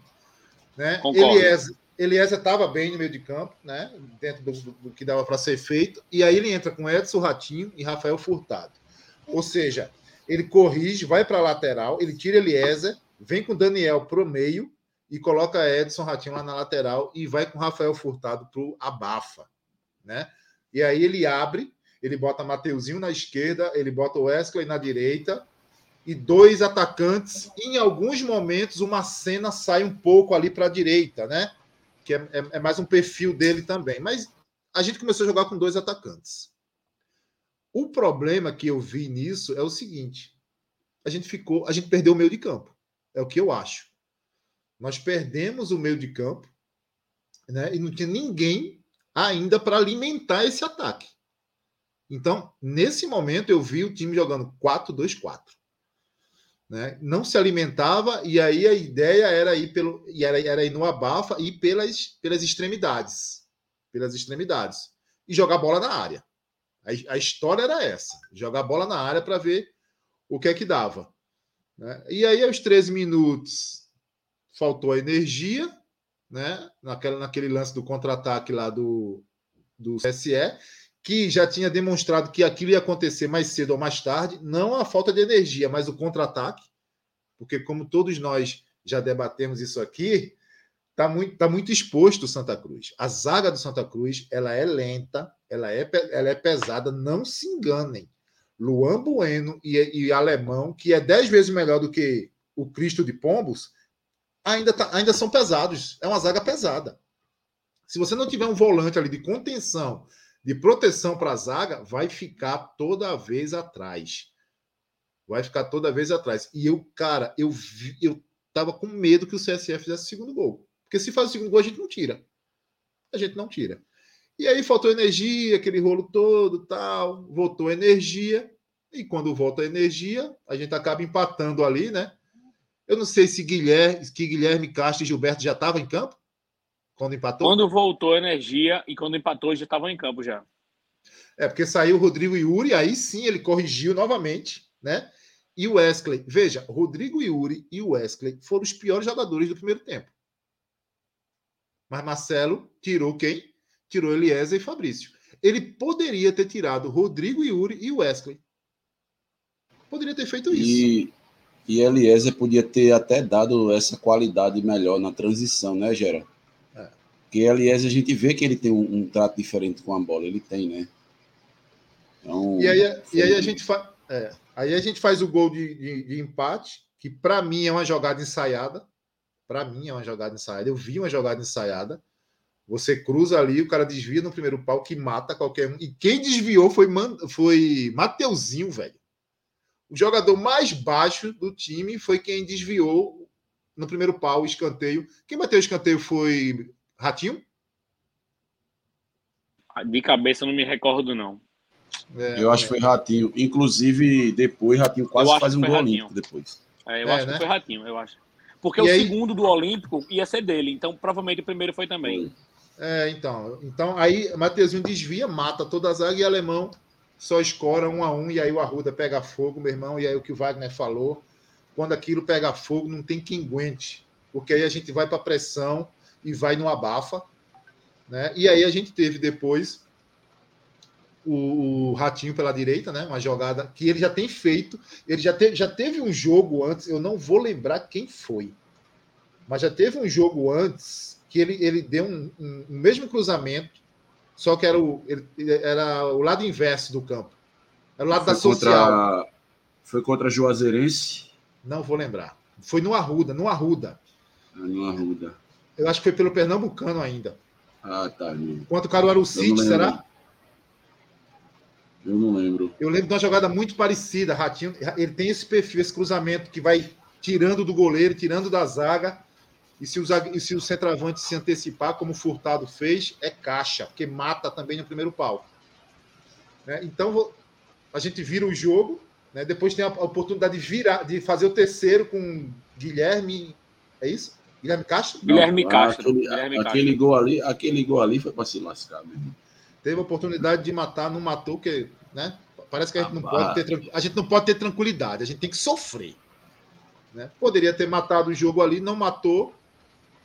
Né? Eliezer, Eliezer estava bem no meio de campo, né? dentro do, do, que dava para ser feito, e aí ele entra com Edson Ratinho e Rafael Furtado. Ou seja, ele corrige, vai para a lateral, ele tira Eliezer, vem com Daniel para o meio e coloca Edson Ratinho lá na lateral e vai com Rafael Furtado para o abafa. Né? E aí ele abre, ele bota Mateuzinho na esquerda, ele bota o Wesley na direita e dois atacantes. Em alguns momentos, uma cena sai um pouco ali para a direita, né? Que é, é, é, mais um perfil dele também. Mas a gente começou a jogar com dois atacantes. O problema que eu vi nisso é o seguinte: a gente ficou, a gente perdeu o meio de campo. É o que eu acho. Nós perdemos o meio de campo, né? E não tinha ninguém ainda para alimentar esse ataque. Então, nesse momento, eu vi o time jogando 4-2-4. Né? Não se alimentava, e aí a ideia era ir pelo. E era, era ir no abafa e pelas, pelas extremidades. Pelas extremidades. E jogar bola na área. A, a história era essa: jogar bola na área para ver o que é que dava. Né? E aí, aos 13 minutos, faltou a energia, né? Naquela, naquele lance do contra-ataque lá do, do CSE, que já tinha demonstrado que aquilo ia acontecer mais cedo ou mais tarde, não a falta de energia, mas o contra-ataque, porque como todos nós já debatemos isso aqui, está muito, tá muito exposto o Santa Cruz. A zaga do Santa Cruz ela é lenta, ela é, ela é pesada, não se enganem. Luan Bueno e, e Alemão, que é dez vezes melhor do que o Cristo de Pombos, ainda, tá, ainda são pesados. É uma zaga pesada. Se você não tiver um volante ali de contenção, de proteção para a zaga, vai ficar toda vez atrás. Vai ficar toda vez atrás. E eu, cara, eu, vi, eu tava com medo que o CSF fizesse o segundo gol. Porque se faz o segundo gol, a gente não tira. A gente não tira. E aí faltou energia, aquele rolo todo, tal, voltou energia. E quando volta a energia, a gente acaba empatando ali, né? Eu não sei se Guilherme, que Guilherme Castro e Gilberto já estavam em campo quando empatou. Quando voltou a energia e quando empatou já estavam em campo já. É porque saiu o Rodrigo Yuri, aí sim ele corrigiu novamente, né? E o Wesley, veja, Rodrigo Yuri e o Wesley foram os piores jogadores do primeiro tempo. Mas Marcelo tirou quem? Tirou Eliezer e Fabrício. Ele poderia ter tirado Rodrigo, Yuri e Wesley. Poderia ter feito isso. E, e Eliezer podia ter até dado essa qualidade melhor na transição, né, Gera? Porque Eliezer a gente vê que ele tem um, um, trato diferente com a bola. Ele tem, né? Então, e, aí, foi... e aí a gente faz. É, aí a gente faz o gol de, de, de empate, que para mim é uma jogada ensaiada. Para mim é uma jogada ensaiada. Eu vi uma jogada ensaiada. Você cruza ali, o cara desvia no primeiro pau que mata qualquer um. E quem desviou foi, Man... foi Mateuzinho, velho. O jogador mais baixo do time foi quem desviou no primeiro pau o escanteio. Quem bateu o escanteio foi Ratinho? De cabeça não me recordo, não. É, eu acho que foi Ratinho. Inclusive, depois Ratinho quase faz um gol olímpico depois. É, eu é, acho né? que foi Ratinho, eu acho. Porque e o aí... segundo do Olímpico ia ser dele, então provavelmente o primeiro foi também. É, então. Então, aí Mateuzinho desvia, mata toda a zaga e alemão só escora um a um, e aí o Arruda pega fogo, meu irmão, e aí o que o Wagner falou. Quando aquilo pega fogo, não tem quem aguente, porque aí a gente vai para pressão e vai no abafa. Né? E aí a gente teve depois o, Ratinho pela direita, né? Uma jogada que ele já tem feito. Ele já, te, já teve um jogo antes, eu não vou lembrar quem foi, mas já teve um jogo antes que ele, ele deu um, um, um mesmo cruzamento, só que era o, ele, era o lado inverso do campo. Era o lado foi da social. Contra, foi contra Juazeirense? Não vou lembrar. Foi no Arruda, no Arruda. Ah, no Arruda. Eu acho que foi pelo Pernambucano ainda. Ah, tá. Quanto o Caruaru City, será? Eu não lembro. Eu lembro de uma jogada muito parecida. Ratinho, ele tem esse perfil, esse cruzamento que vai tirando do goleiro, tirando da zaga. E se, o, e se o centroavante se antecipar, como o Furtado fez, é caixa, porque mata também no primeiro pau. Né? Então, a gente vira o jogo, Né? Depois tem a oportunidade de virar, de fazer o terceiro com Guilherme. É isso? Guilherme Castro? Guilherme Não, Castro. Aquele, Guilherme aquele, Castro. Gol ali, aquele gol ali foi para se lascar mesmo. Teve a oportunidade de matar, não matou, que, né? Parece que a gente, não pode ter, a gente não pode ter tranquilidade, a gente tem que sofrer. Né? Poderia ter matado o jogo ali, não matou,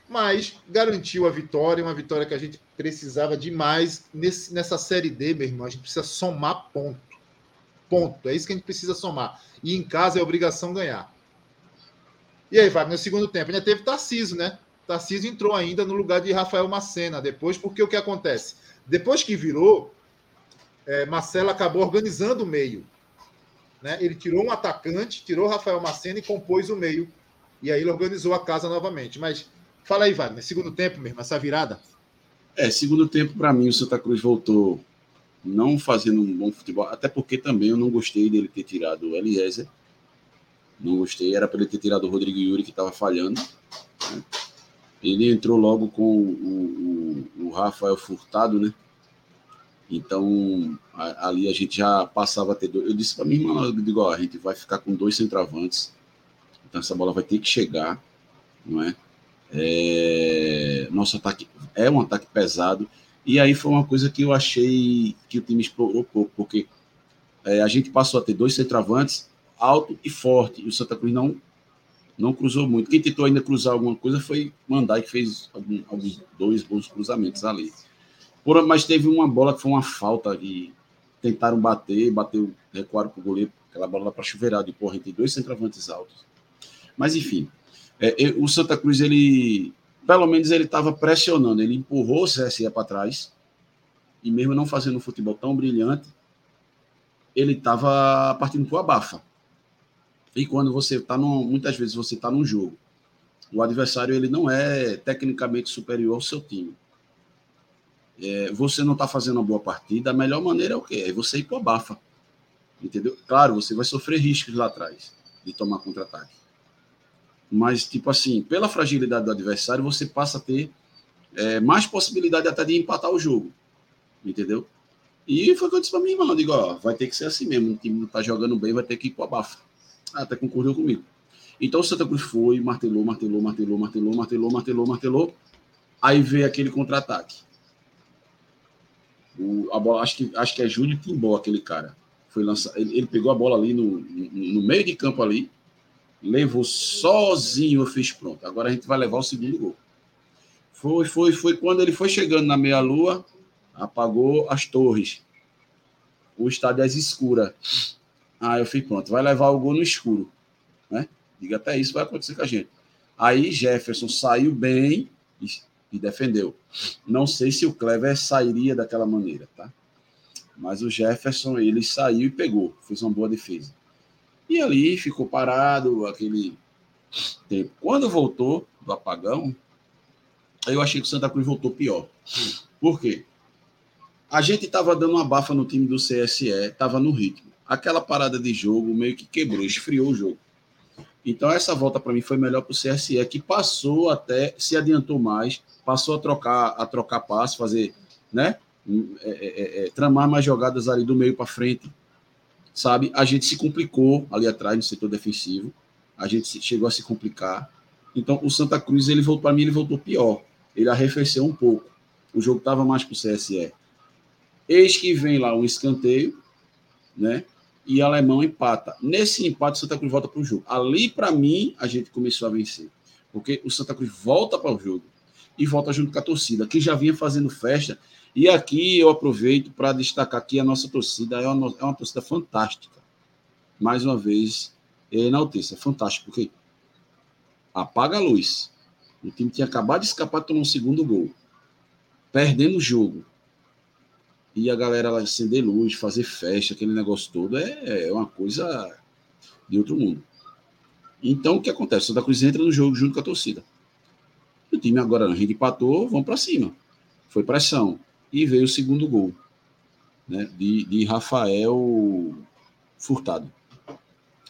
mas garantiu a vitória, uma vitória que a gente precisava demais nesse, nessa Série D, meu irmão. A gente precisa somar ponto. Ponto. É isso que a gente precisa somar. E em casa é obrigação ganhar. E aí, Wagner, no segundo tempo, ainda teve Tarciso, né? Tarciso entrou ainda no lugar de Rafael Macena depois, porque o que acontece? Depois que virou, é, Marcelo acabou organizando o meio. Né? Ele tirou um atacante, tirou Rafael Macena e compôs o meio. E aí ele organizou a casa novamente. Mas fala aí, Wagner, segundo tempo mesmo, essa virada. É, segundo tempo, para mim, o Santa Cruz voltou não fazendo um bom futebol, até porque também eu não gostei dele ter tirado o Eliezer não gostei. Era para ele ter tirado o Rodrigo Yuri, que estava falhando. Né? Ele entrou logo com o, o, o, Rafael Furtado, né? Então, a, ali a gente já passava a ter dois. Eu disse para minha irmã, eu digo, ó, a gente vai ficar com dois centroavantes. Então, essa bola vai ter que chegar, não é? é? Nosso ataque é um ataque pesado. E aí foi uma coisa que eu achei que o time explorou pouco, porque é, a gente passou a ter dois centroavantes alto e forte. E o Santa Cruz não não cruzou muito. Quem tentou ainda cruzar alguma coisa foi Mandai, que fez algum, alguns dois bons cruzamentos ali. Por, mas teve uma bola que foi uma falta e tentaram bater, bateu, recuaram para o goleiro, aquela bola lá para chuveirado. E, porra, tem dois centroavantes altos. Mas, enfim, é, o Santa Cruz, ele, pelo menos, ele estava pressionando. Ele empurrou o CSE para trás. E mesmo não fazendo um futebol tão brilhante, ele estava partindo para o abafa. E quando você está muitas vezes você está num jogo, o adversário ele não é tecnicamente superior ao seu time. É, você não está fazendo uma boa partida, a melhor maneira é o quê? É você ir para o bafa. Entendeu? Claro, você vai sofrer riscos lá atrás de tomar contra-ataque. Mas, tipo assim, pela fragilidade do adversário, você passa a ter é, mais possibilidade até de empatar o jogo. Entendeu? E foi o que eu disse para minha irmã: digo, ó, vai ter que ser assim mesmo. O time não está jogando bem, vai ter que ir para o bafa até concordou comigo. Então o Santa Cruz foi, martelou, martelou, martelou, martelou, martelou, martelou, martelou. Aí veio aquele contra-ataque. acho que, acho que é Júnior Timbó, aquele cara. Foi lançar, ele, ele, pegou a bola ali no, no, meio de campo ali, levou sozinho, eu fiz pronto. Agora a gente vai levar o segundo gol. Foi, foi, foi quando ele foi chegando na meia-lua, apagou as torres. O estádio é escura. Ah, eu fiz pronto, vai levar o gol no escuro. Né? Diga até isso vai acontecer com a gente. Aí Jefferson saiu bem e, e defendeu. Não sei se o Clever sairia daquela maneira, tá? Mas o Jefferson, ele saiu e pegou, fez uma boa defesa. E ali ficou parado aquele tempo. Quando voltou do apagão, eu achei que o Santa Cruz voltou pior. Por quê? A gente estava dando uma bafa no time do CSE, estava no ritmo aquela parada de jogo meio que quebrou, esfriou o jogo. Então, essa volta para mim foi melhor para o CSE, que passou até, se adiantou mais, passou a trocar, a trocar passe, fazer, né? É, é, é, é tramar mais jogadas ali do meio para frente, sabe? A gente se complicou ali atrás no setor defensivo, a gente chegou a se complicar. Então, o Santa Cruz, ele voltou para mim, ele voltou pior. Ele arrefeceu um pouco. O jogo estava mais para o CSE. Eis que vem lá um escanteio, né? E Alemão empata. Nesse empate, o Santa Cruz volta para o jogo. Ali, para mim, a gente começou a vencer. Porque o Santa Cruz volta para o jogo e volta junto com a torcida, que já vinha fazendo festa. E aqui eu aproveito para destacar que a nossa torcida é uma, é uma torcida fantástica. Mais uma vez, enalteço, é fantástico, porque apaga a luz. O time tinha acabado de escapar, tomou um segundo gol. Perdendo o jogo e a galera lá acender luz, fazer festa, aquele negócio todo, é, é uma coisa de outro mundo. Então, o que acontece? Santa Cruz entra no jogo junto com a torcida. O time agora, a gente empatou, vamos para cima. Foi pressão. E veio o segundo gol, né, de, de Rafael Furtado.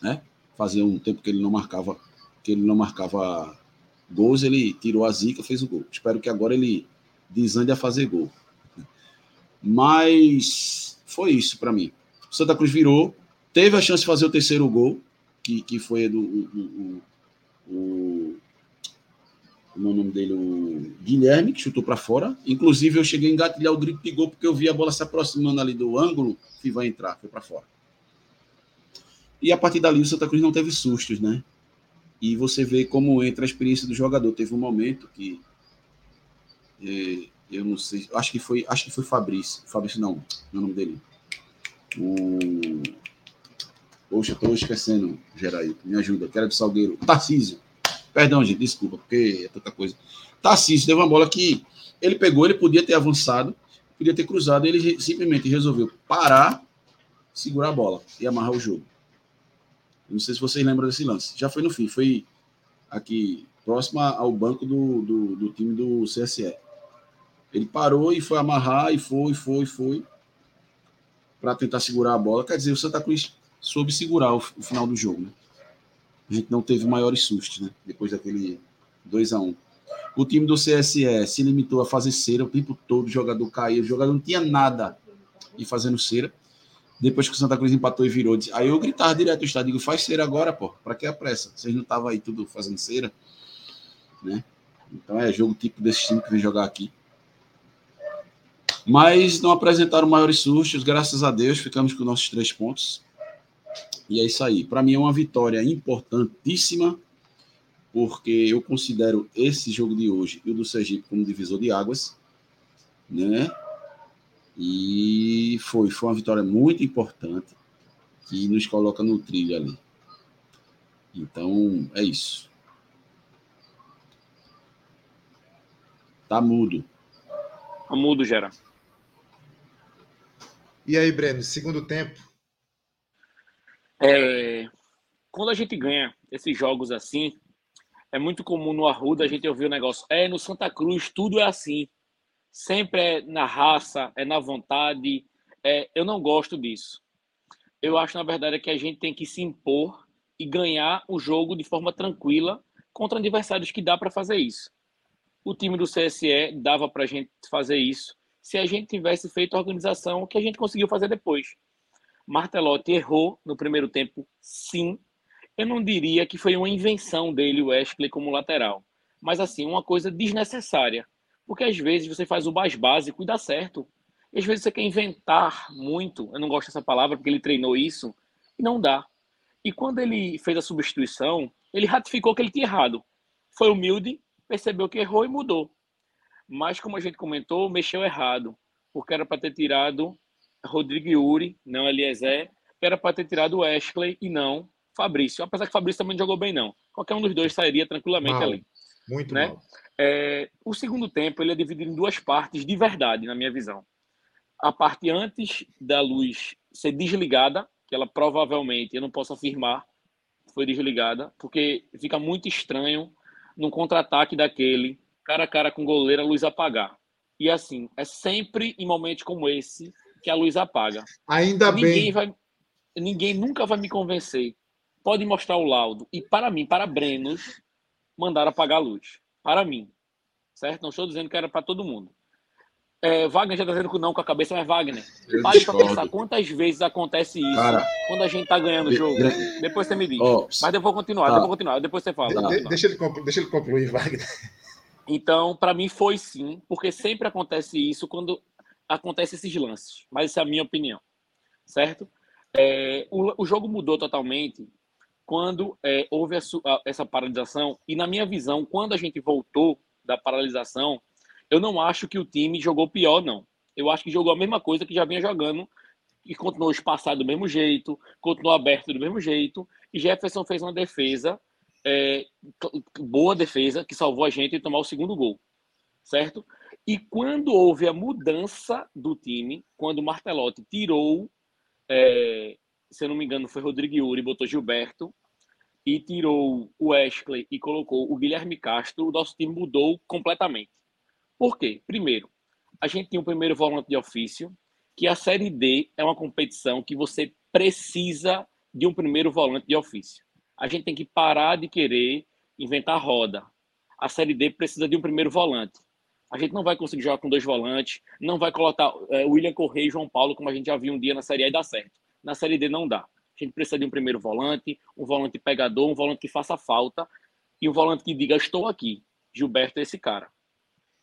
Né? Fazia um tempo que ele não marcava, que ele não marcava gols, ele tirou a zica, fez o gol. Espero que agora ele desande a fazer gol. Mas foi isso para mim. Santa Cruz virou, Teve a chance de fazer o terceiro gol, que, que foi do. O, o, o, o nome dele, o Guilherme, que chutou para fora. Inclusive, eu cheguei a engatilhar o grito de gol porque eu vi a bola se aproximando ali do ângulo que vai entrar, foi para fora. E a partir dali, o Santa Cruz não teve sustos, né? E você vê como entra a experiência do jogador. Teve um momento que é, eu não sei, acho que foi, acho que foi Fabrício, Fabrício não, não é o nome dele. O Poxa, estou esquecendo, Geraí, me ajuda, que era do Salgueiro. Tarcísio. Perdão, gente, desculpa, porque é tanta coisa. Tarcísio deu uma bola que ele pegou, ele podia ter avançado, podia ter cruzado, ele simplesmente resolveu parar, segurar a bola e amarrar o jogo. Não sei se vocês lembram desse lance. Já foi no fim, foi aqui próximo ao banco do, do, do time do CSE. Ele parou e foi amarrar, e foi, foi, foi, para tentar segurar a bola. Quer dizer, o Santa Cruz soube segurar o, o, final do jogo. Né? A gente não teve maiores sustos, né? Depois daquele 2 a 1 O time do CSE se limitou a fazer cera o tempo todo, o jogador caía, o jogador não tinha nada e fazendo cera. Depois que o Santa Cruz empatou e virou, aí eu gritava direto do estádio, digo, faz cera agora, pô, para que a pressa? Vocês não estavam aí tudo fazendo cera, né? Então é jogo tipo desse time que vem jogar aqui. Mas não apresentaram maiores sustos, graças a Deus, ficamos com nossos três pontos. E é isso aí. Para mim é uma vitória importantíssima, porque eu considero esse jogo de hoje e o do Sergipe como divisor de águas, né? E foi, foi uma vitória muito importante que nos coloca no trilho ali. Então, é isso. Tá mudo. Tá mudo, Gera. E aí, Breno, segundo tempo? É, quando a gente ganha esses jogos assim, é muito comum no Arruda a gente ouvir o negócio. É, no Santa Cruz tudo é assim. Sempre é na raça, é na vontade. É, eu não gosto disso. Eu acho, na verdade, que a gente tem que se impor e ganhar o jogo de forma tranquila contra adversários que dá para fazer isso. O time do CSE dava para a gente fazer isso se a gente tivesse feito a organização que a gente conseguiu fazer depois. Martelotti errou no primeiro tempo, sim. Eu não diria que foi uma invenção dele, o Wesley, como lateral. Mas, assim, uma coisa desnecessária. Porque às vezes você faz o mais básico e dá certo. E às vezes você quer inventar muito. Eu não gosto dessa palavra porque ele treinou isso. E não dá. E quando ele fez a substituição, ele ratificou que ele tinha errado. Foi humilde, percebeu que errou e mudou. Mas, como a gente comentou, mexeu errado. Porque era para ter tirado Rodrigo Yuri, não Eliezer, era para ter tirado Ashley e não Fabrício. Apesar que Fabrício também não jogou bem, não. Qualquer um dos dois sairia tranquilamente mal, ali. Muito né? mal. É, o segundo tempo ele é dividido em duas partes de verdade, na minha visão. A parte antes da luz ser desligada, que ela provavelmente, eu não posso afirmar, foi desligada, porque fica muito estranho num contra-ataque daquele, cara a cara com goleiro, a luz apagar. E assim, é sempre em momentos como esse que a luz apaga. Ainda ninguém bem. Vai, ninguém nunca vai me convencer. Pode mostrar o laudo. E para mim, para Brenos, mandaram apagar a luz. Para mim. Certo? Não estou dizendo que era para todo mundo. É, Wagner já está dizendo que não com a cabeça, mas Wagner, pare para pensar quantas vezes acontece isso Cara, quando a gente está ganhando o jogo. Depois você me diz. Oh, mas eu vou continuar, tá. eu vou continuar, depois você fala. De, de, deixa, ele, deixa ele concluir, Wagner. Então, para mim foi sim, porque sempre acontece isso quando acontece esses lances, mas essa é a minha opinião, certo? É, o, o, jogo mudou totalmente quando é, houve a, a, essa paralisação e na minha visão, quando a gente voltou da paralisação, eu não acho que o time jogou pior, não. Eu acho que jogou a mesma coisa que já vinha jogando e continuou espaçado do mesmo jeito, continuou aberto do mesmo jeito. E Jefferson fez uma defesa, é, boa defesa, que salvou a gente de tomar o segundo gol, certo? E quando houve a mudança do time, quando o Martelotti tirou, é, se eu não me engano, foi Rodrigo Yuri, botou Gilberto, e tirou o Wesley e colocou o Guilherme Castro, o nosso time mudou completamente. Por quê? Primeiro, a gente tinha o primeiro volante de ofício, que a Série D é uma competição que você precisa de um primeiro volante de ofício. A gente tem que parar de querer inventar roda. A Série D precisa de um primeiro volante. A gente não vai conseguir jogar com dois volantes, não vai colocar é, William Correia e João Paulo, como a gente já viu um dia na Série A e dá certo. Na Série D não dá. A gente precisa de um primeiro volante, um volante pegador, um volante que faça falta e um volante que diga: Estou aqui. Gilberto é esse cara.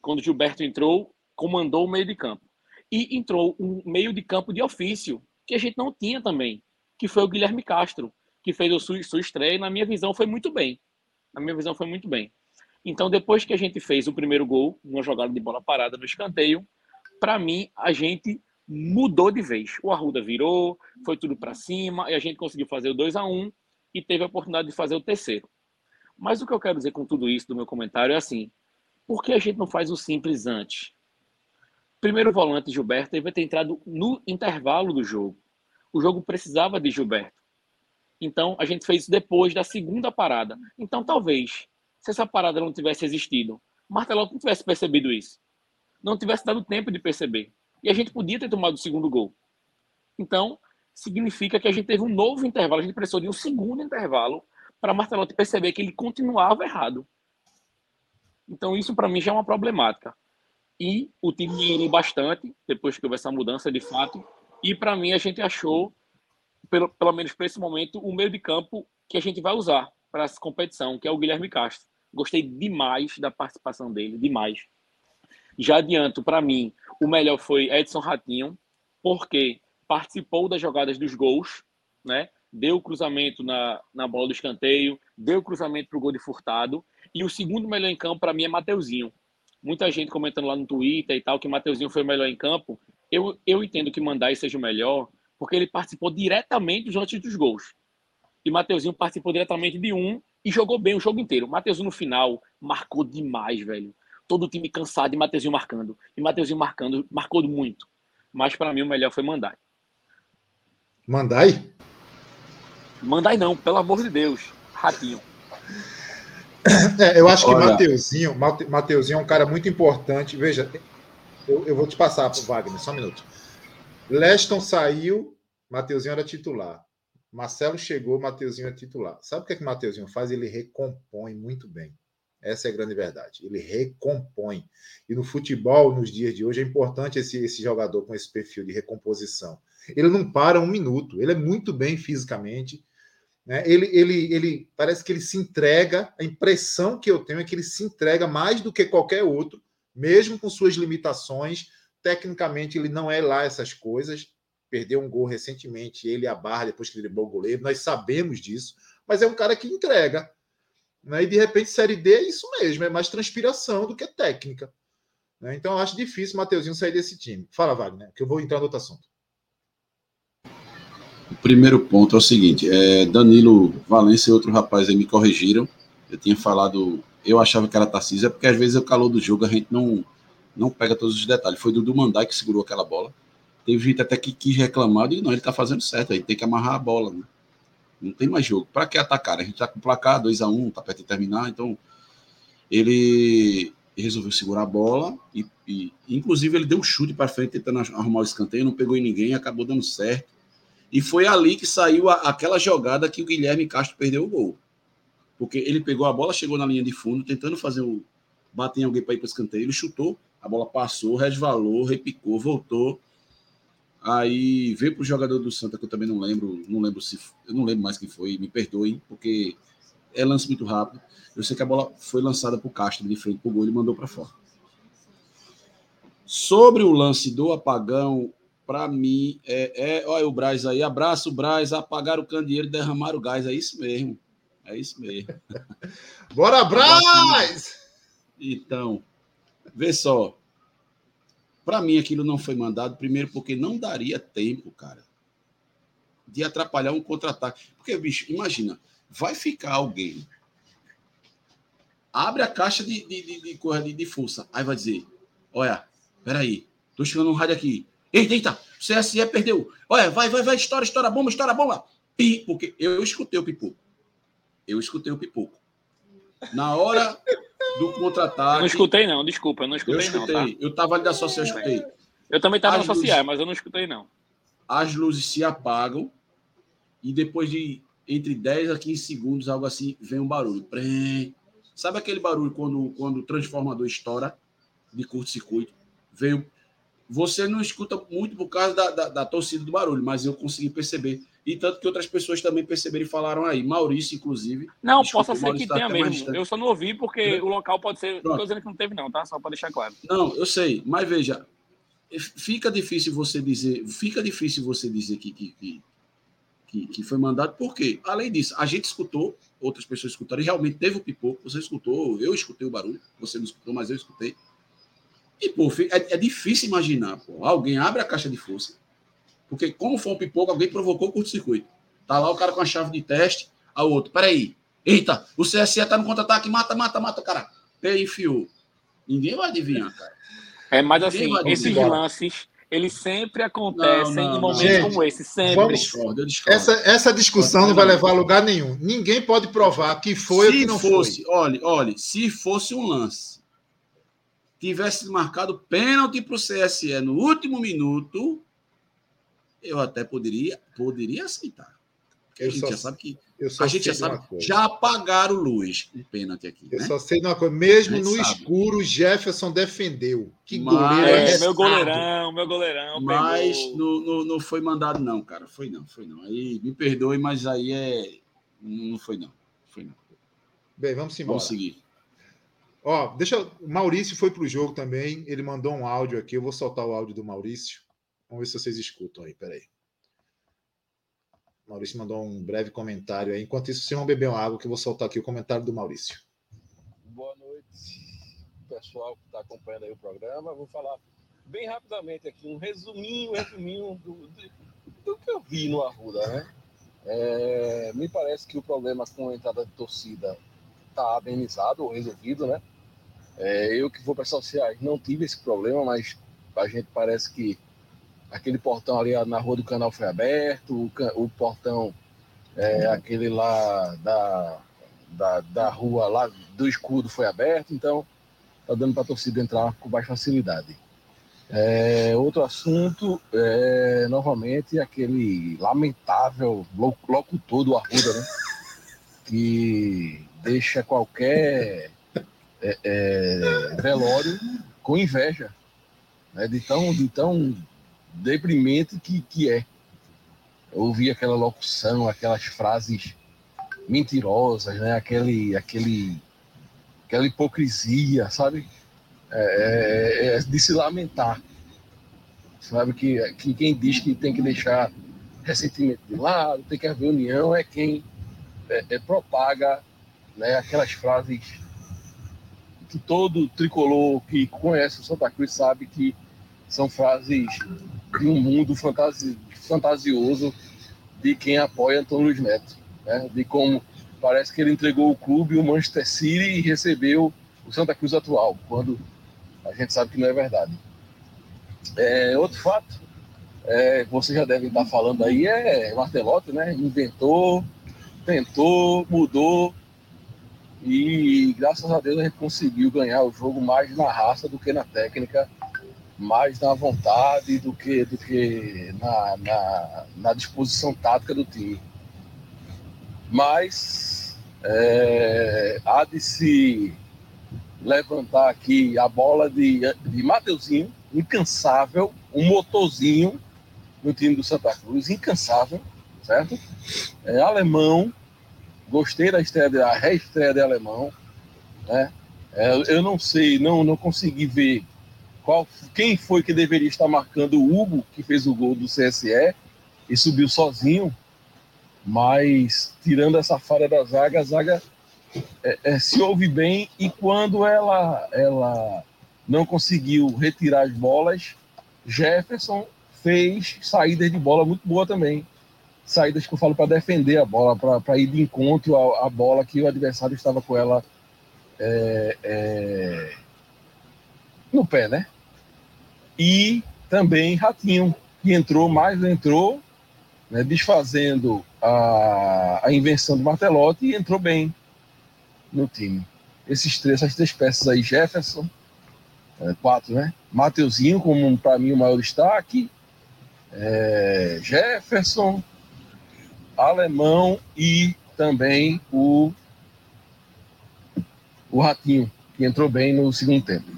Quando Gilberto entrou, comandou o meio de campo. E entrou um meio de campo de ofício, que a gente não tinha também, que foi o Guilherme Castro, que fez a sua, sua estreia e, na minha visão, foi muito bem. Na minha visão, foi muito bem. Então, depois que a gente fez o primeiro gol, numa jogada de bola parada no escanteio, para mim, a gente mudou de vez. O Arruda virou, foi tudo para cima, e a gente conseguiu fazer o 2 a 1 e teve a oportunidade de fazer o terceiro. Mas o que eu quero dizer com tudo isso do meu comentário é assim: por que a gente não faz o simples antes? Primeiro volante Gilberto deve ter entrado no intervalo do jogo. O jogo precisava de Gilberto. Então a gente fez isso depois da segunda parada. Então talvez, se essa parada não tivesse existido, Martelotto não tivesse percebido isso. Não tivesse dado tempo de perceber. E a gente podia ter tomado o segundo gol. Então, significa que a gente teve um novo intervalo, a gente precisou de um segundo intervalo para Martelotti perceber que ele continuava errado. Então, isso para mim já é uma problemática. E o time melhorou bastante depois que houve essa mudança de fato. E para mim, a gente achou, pelo, pelo menos para esse momento, o meio de campo que a gente vai usar para essa competição, que é o Guilherme Castro. Gostei demais da participação dele, demais. Já adianto, para mim, o melhor foi Edson Ratinho, porque participou das jogadas dos gols, né? deu cruzamento na, na bola do escanteio, deu cruzamento para o gol de Furtado. E o segundo melhor em campo, para mim, é Mateuzinho. Muita gente comentando lá no Twitter e tal que Mateuzinho foi o melhor em campo. Eu, eu entendo que Mandai seja o melhor, porque ele participou diretamente dos lances dos gols. E Mateuzinho participou diretamente de um e jogou bem o jogo inteiro. Mateuzinho no final marcou demais, velho. Todo o time cansado e Mateuzinho marcando. E Mateuzinho marcando, marcou muito. Mas para mim o melhor foi Mandai. Mandai? Mandai não, pelo amor de Deus. Ratinho. [COUGHS] É, eu acho que Olha. Mateuzinho, Mateuzinho é um cara muito importante. Veja, eu, eu vou te passar para o Wagner, só um minuto. Leston saiu, Mateuzinho era titular. Marcelo chegou, Mateuzinho é titular. Sabe o que, é que Mateuzinho faz? Ele recompõe muito bem. Essa é a grande verdade. Ele recompõe. E no futebol, nos dias de hoje, é importante esse, esse jogador com esse perfil de recomposição. Ele não para um minuto. Ele é muito bem fisicamente. Né? Ele, ele, ele parece que ele se entrega. A impressão que eu tenho é que ele se entrega mais do que qualquer outro, mesmo com suas limitações. Tecnicamente, ele não é lá essas coisas. Perdeu um gol recentemente, ele a barra, depois que driblou o goleiro. Nós sabemos disso. Mas é um cara que entrega. Né? E de repente, Série D é isso mesmo, é mais transpiração do que técnica. Né? Então, eu acho difícil o Mateuzinho sair desse time. Fala, Wagner, que eu vou entrar no outro assunto. O primeiro ponto é o seguinte: é, Danilo Valência e outro rapaz aí me corrigiram. Eu tinha falado, eu achava que era Tarcísio, é porque às vezes o calor do jogo a gente não, não pega todos os detalhes. Foi Dudu Mandai que segurou aquela bola. Teve gente até que quis reclamar, e não, ele tá fazendo certo, aí tem que amarrar a bola, né? Não tem mais jogo. Para que atacar? A gente tá com o placar 2 a 1 um, tá perto de terminar, então ele resolveu segurar a bola e, e inclusive ele deu um chute para frente tentando arrumar o escanteio, não pegou em ninguém, acabou dando certo. E foi ali que saiu a, aquela jogada que o Guilherme Castro perdeu o gol. Porque ele pegou a bola, chegou na linha de fundo, tentando fazer o. bater em alguém para ir para o escanteio, ele chutou, a bola passou, resvalou, repicou, voltou. Aí veio para o jogador do Santa, que eu também não lembro, não lembro se. Eu não lembro mais quem foi, me perdoem, porque é lance muito rápido. Eu sei que a bola foi lançada para o Castro de frente para o gol, ele mandou para fora. Sobre o lance do apagão, para mim, é, é. Olha o Braz aí, abraço, Braz, apagar o candeeiro e derramar o gás. É isso mesmo. É isso mesmo. [LAUGHS] Bora, Braz! Então, vê só. Para mim, aquilo não foi mandado, primeiro, porque não daria tempo, cara, de atrapalhar um contra-ataque. Porque, bicho, imagina, vai ficar alguém. Abre a caixa de, de, de, de, de, força. Aí vai dizer: Olha, peraí, tô chegando um rádio aqui. Eita, eita, CSE perdeu. Olha, vai, vai, vai, estoura, estoura bomba, estoura bomba. Pi, porque eu escutei o pipoco. Eu escutei o pipoco. Na hora do contra-ataque. Não escutei, não, desculpa, eu não escutei, eu escutei. não. Tá? Eu tava ali da social, eu escutei. Eu também tava As na social, mas eu não escutei, não. As luzes se apagam e depois de entre 10 a 15 segundos, algo assim, vem um barulho. Prém. Sabe aquele barulho quando, quando o transformador estoura de curto-circuito? Veio você não escuta muito por causa da, da, da, torcida do barulho, mas eu consegui perceber. E tanto que outras pessoas também perceberam e falaram aí. Maurício, inclusive. Não, possa ser que tá tenha mesmo. Eu só não ouvi porque o local pode ser. Pronto. Não estou dizendo que não teve, não, tá? Só para deixar claro. Não, eu sei. Mas veja, fica difícil você dizer. Fica difícil você dizer que, que, que, que, que foi mandado, porque, além disso, a gente escutou, outras pessoas escutaram, e realmente teve o pipoco. Você escutou, eu escutei o barulho, você não escutou, mas eu escutei. E, pô, é, é difícil imaginar, pô, alguém abre a caixa de força, porque como foi um pipoco, alguém provocou o curto-circuito. Tá lá o cara com a chave de teste, a outro, peraí, eita, o CSE tá no contra-ataque, mata, mata, mata, cara. Pé enfiou. Ninguém vai adivinhar, cara. É, mas assim, esses lances, eles sempre acontecem não, não, em momentos Gente, como esse, sempre. Vamos, essa, essa discussão não vai levar a lugar nenhum. Ninguém pode provar que foi se ou que não fosse, foi. Olha, olha, se fosse um lance tivesse marcado pênalti para o CSE no último minuto, eu até poderia, poderia aceitar. Porque a gente só, já sabe que. a gente já sabe. Já apagaram luz o pênalti aqui. Eu né? só sei de uma coisa. Mesmo no sabe. escuro, Jefferson defendeu. Que mas, goleiro é, é meu goleirão, meu goleirão. Mas não, não, não foi mandado, não, cara. Foi não, foi não. Aí me perdoe, mas aí é. Não foi não. Foi não. Bem, vamos embora. Vamos seguir. Ó, deixa. O Maurício foi para o jogo também. Ele mandou um áudio aqui. Eu vou soltar o áudio do Maurício. Vamos ver se vocês escutam aí. Peraí. Maurício mandou um breve comentário aí. Enquanto isso, vocês vão beber uma água, que eu vou soltar aqui o comentário do Maurício. Boa noite, pessoal que está acompanhando aí o programa. vou falar bem rapidamente aqui, um resuminho, resuminho do, do, do que eu vi no Arruda, né? É, me parece que o problema com a entrada de torcida está amenizado ou resolvido, né? É, eu que vou para as sociais não tive esse problema, mas a gente parece que aquele portão ali na rua do canal foi aberto, o, o portão, é, aquele lá da, da, da rua lá do escudo foi aberto, então tá dando para a torcida entrar com mais facilidade. É, outro assunto, é, novamente, aquele lamentável locutor do Arruda, né? [LAUGHS] Que deixa qualquer é, é, velório com inveja, né? de, tão, de tão deprimente que, que é. Eu ouvi aquela locução, aquelas frases mentirosas, né? aquele, aquele, aquela hipocrisia, sabe? É, é, é de se lamentar. Sabe que, que quem diz que tem que deixar ressentimento de lado, tem que haver união, é quem é, é propaga né? Aquelas frases todo tricolor que conhece o Santa Cruz sabe que são frases de um mundo fantasi fantasioso de quem apoia Antônio Luiz Neto, né? De como parece que ele entregou o clube, o Manchester City e recebeu o Santa Cruz atual, quando a gente sabe que não é verdade. É, outro fato, é, você já deve estar falando aí, é Martelotti, né? Inventou, tentou, mudou, e graças a Deus a gente conseguiu ganhar o jogo mais na raça do que na técnica, mais na vontade do que, do que na, na, na disposição tática do time. Mas é, há de se levantar aqui a bola de, de Mateuzinho, incansável, um motorzinho no time do Santa Cruz, incansável, certo? É, alemão, Gostei da estreia, da reestreia de alemão. Né? É, eu não sei, não, não consegui ver qual, quem foi que deveria estar marcando o Hugo, que fez o gol do CSE e subiu sozinho. Mas, tirando essa falha da zaga, a zaga é, é, se ouve bem e quando ela, ela não conseguiu retirar as bolas, Jefferson fez saídas de bola muito boa também saídas que eu falo para defender a bola, para ir de encontro à, à, bola que o adversário estava com ela é, é, no pé, né? E também Ratinho, que entrou, mais entrou, né, desfazendo a, a invenção do Martelotti e entrou bem no time. Esses três, essas três peças aí, Jefferson, é, quatro, né? Mateuzinho, como para mim o maior destaque, é, Jefferson, alemão e também o, o Ratinho, que entrou bem no segundo tempo.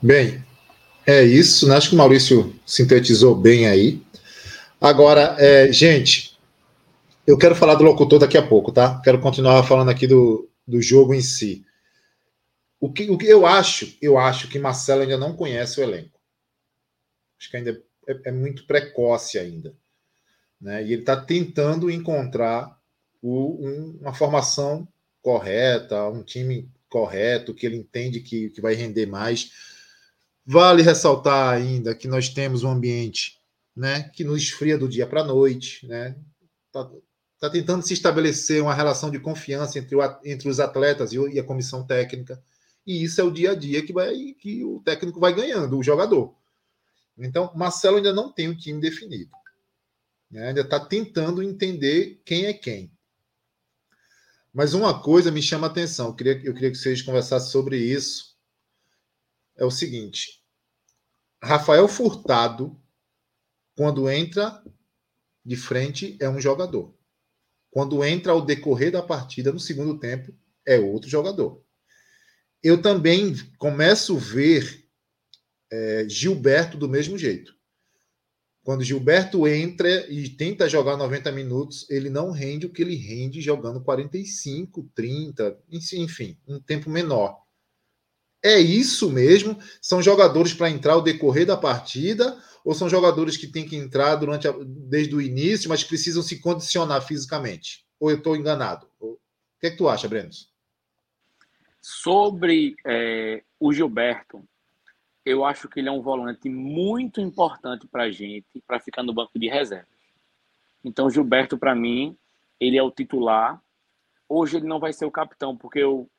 Bem, É isso, né? Acho que o Maurício sintetizou bem aí. Agora, é, gente, eu quero falar do locutor daqui a pouco, tá? Quero continuar falando aqui do, do jogo em si. O que, o que eu acho, eu acho que Marcelo ainda não conhece o elenco. Acho que ainda é, é muito precoce ainda. Né? E ele está tentando encontrar o, um, uma formação correta, um time correto, que ele entende que, que vai render mais. Vale ressaltar ainda que nós temos um ambiente né, que nos esfria do dia para a noite, né? Tá, tá, tentando se estabelecer uma relação de confiança entre, o, entre os atletas e, e, a comissão técnica. E isso é o dia a dia que, vai, que o técnico vai ganhando, o jogador. Então, Marcelo ainda não tem o time definido. Né? Ainda está tentando entender quem é quem. Mas uma coisa me chama a atenção, eu queria, eu queria que vocês conversassem sobre isso. É o seguinte: Rafael Furtado, quando entra de frente, é um jogador. Quando entra ao decorrer da partida, no segundo tempo, é outro jogador. Eu também começo a ver é, Gilberto do mesmo jeito. Quando Gilberto entra e tenta jogar 90 minutos, ele não rende o que ele rende jogando 45, 30, enfim, um tempo menor. É isso mesmo? São jogadores para entrar ao decorrer da partida ou são jogadores que têm que entrar durante a, desde o início, mas precisam se condicionar fisicamente? Ou eu estou enganado? O que é que tu acha, Breno? Sobre é, o Gilberto, eu acho que ele é um volante muito importante para a gente, para ficar no banco de reservas. Então, Gilberto, para mim, ele é o titular. Hoje ele não vai ser o capitão, porque eu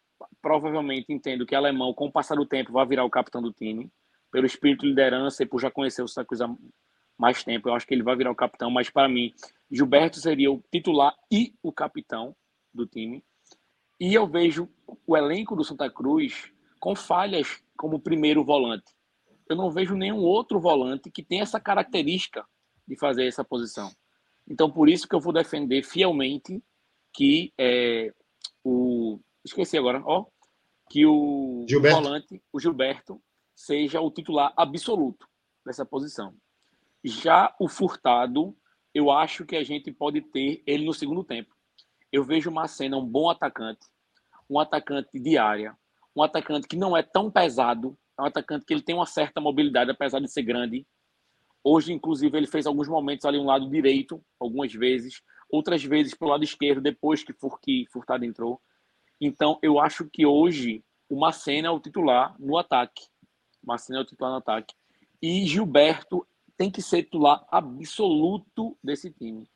provavelmente entendo que alemão, com o passar do tempo, vai virar o capitão do time. Pelo espírito de liderança e por já conhecer o Santa Cruz há mais tempo, eu acho que ele vai virar o capitão. Mas, para mim, Gilberto seria o titular e o capitão do time. E eu vejo o elenco do Santa Cruz com falhas como primeiro volante. Eu não vejo nenhum outro volante que tenha essa característica de fazer essa posição. Então, por isso que eu vou defender fielmente que é, o. Esqueci agora, ó. Que o, o volante, o Gilberto, seja o titular absoluto dessa posição. Já o Furtado, eu acho que a gente pode ter ele no segundo tempo. Eu vejo o Macena um bom atacante, um atacante de área, um atacante que não é tão pesado, é um atacante que ele tem uma certa mobilidade, apesar de ser grande. Hoje, inclusive, ele fez alguns momentos ali um lado direito, algumas vezes, outras vezes pelo lado esquerdo, depois que, Furtado entrou. Então, eu acho que hoje o Macena é o titular no ataque. Macena é o titular no ataque. E Gilberto tem que ser titular absoluto desse time.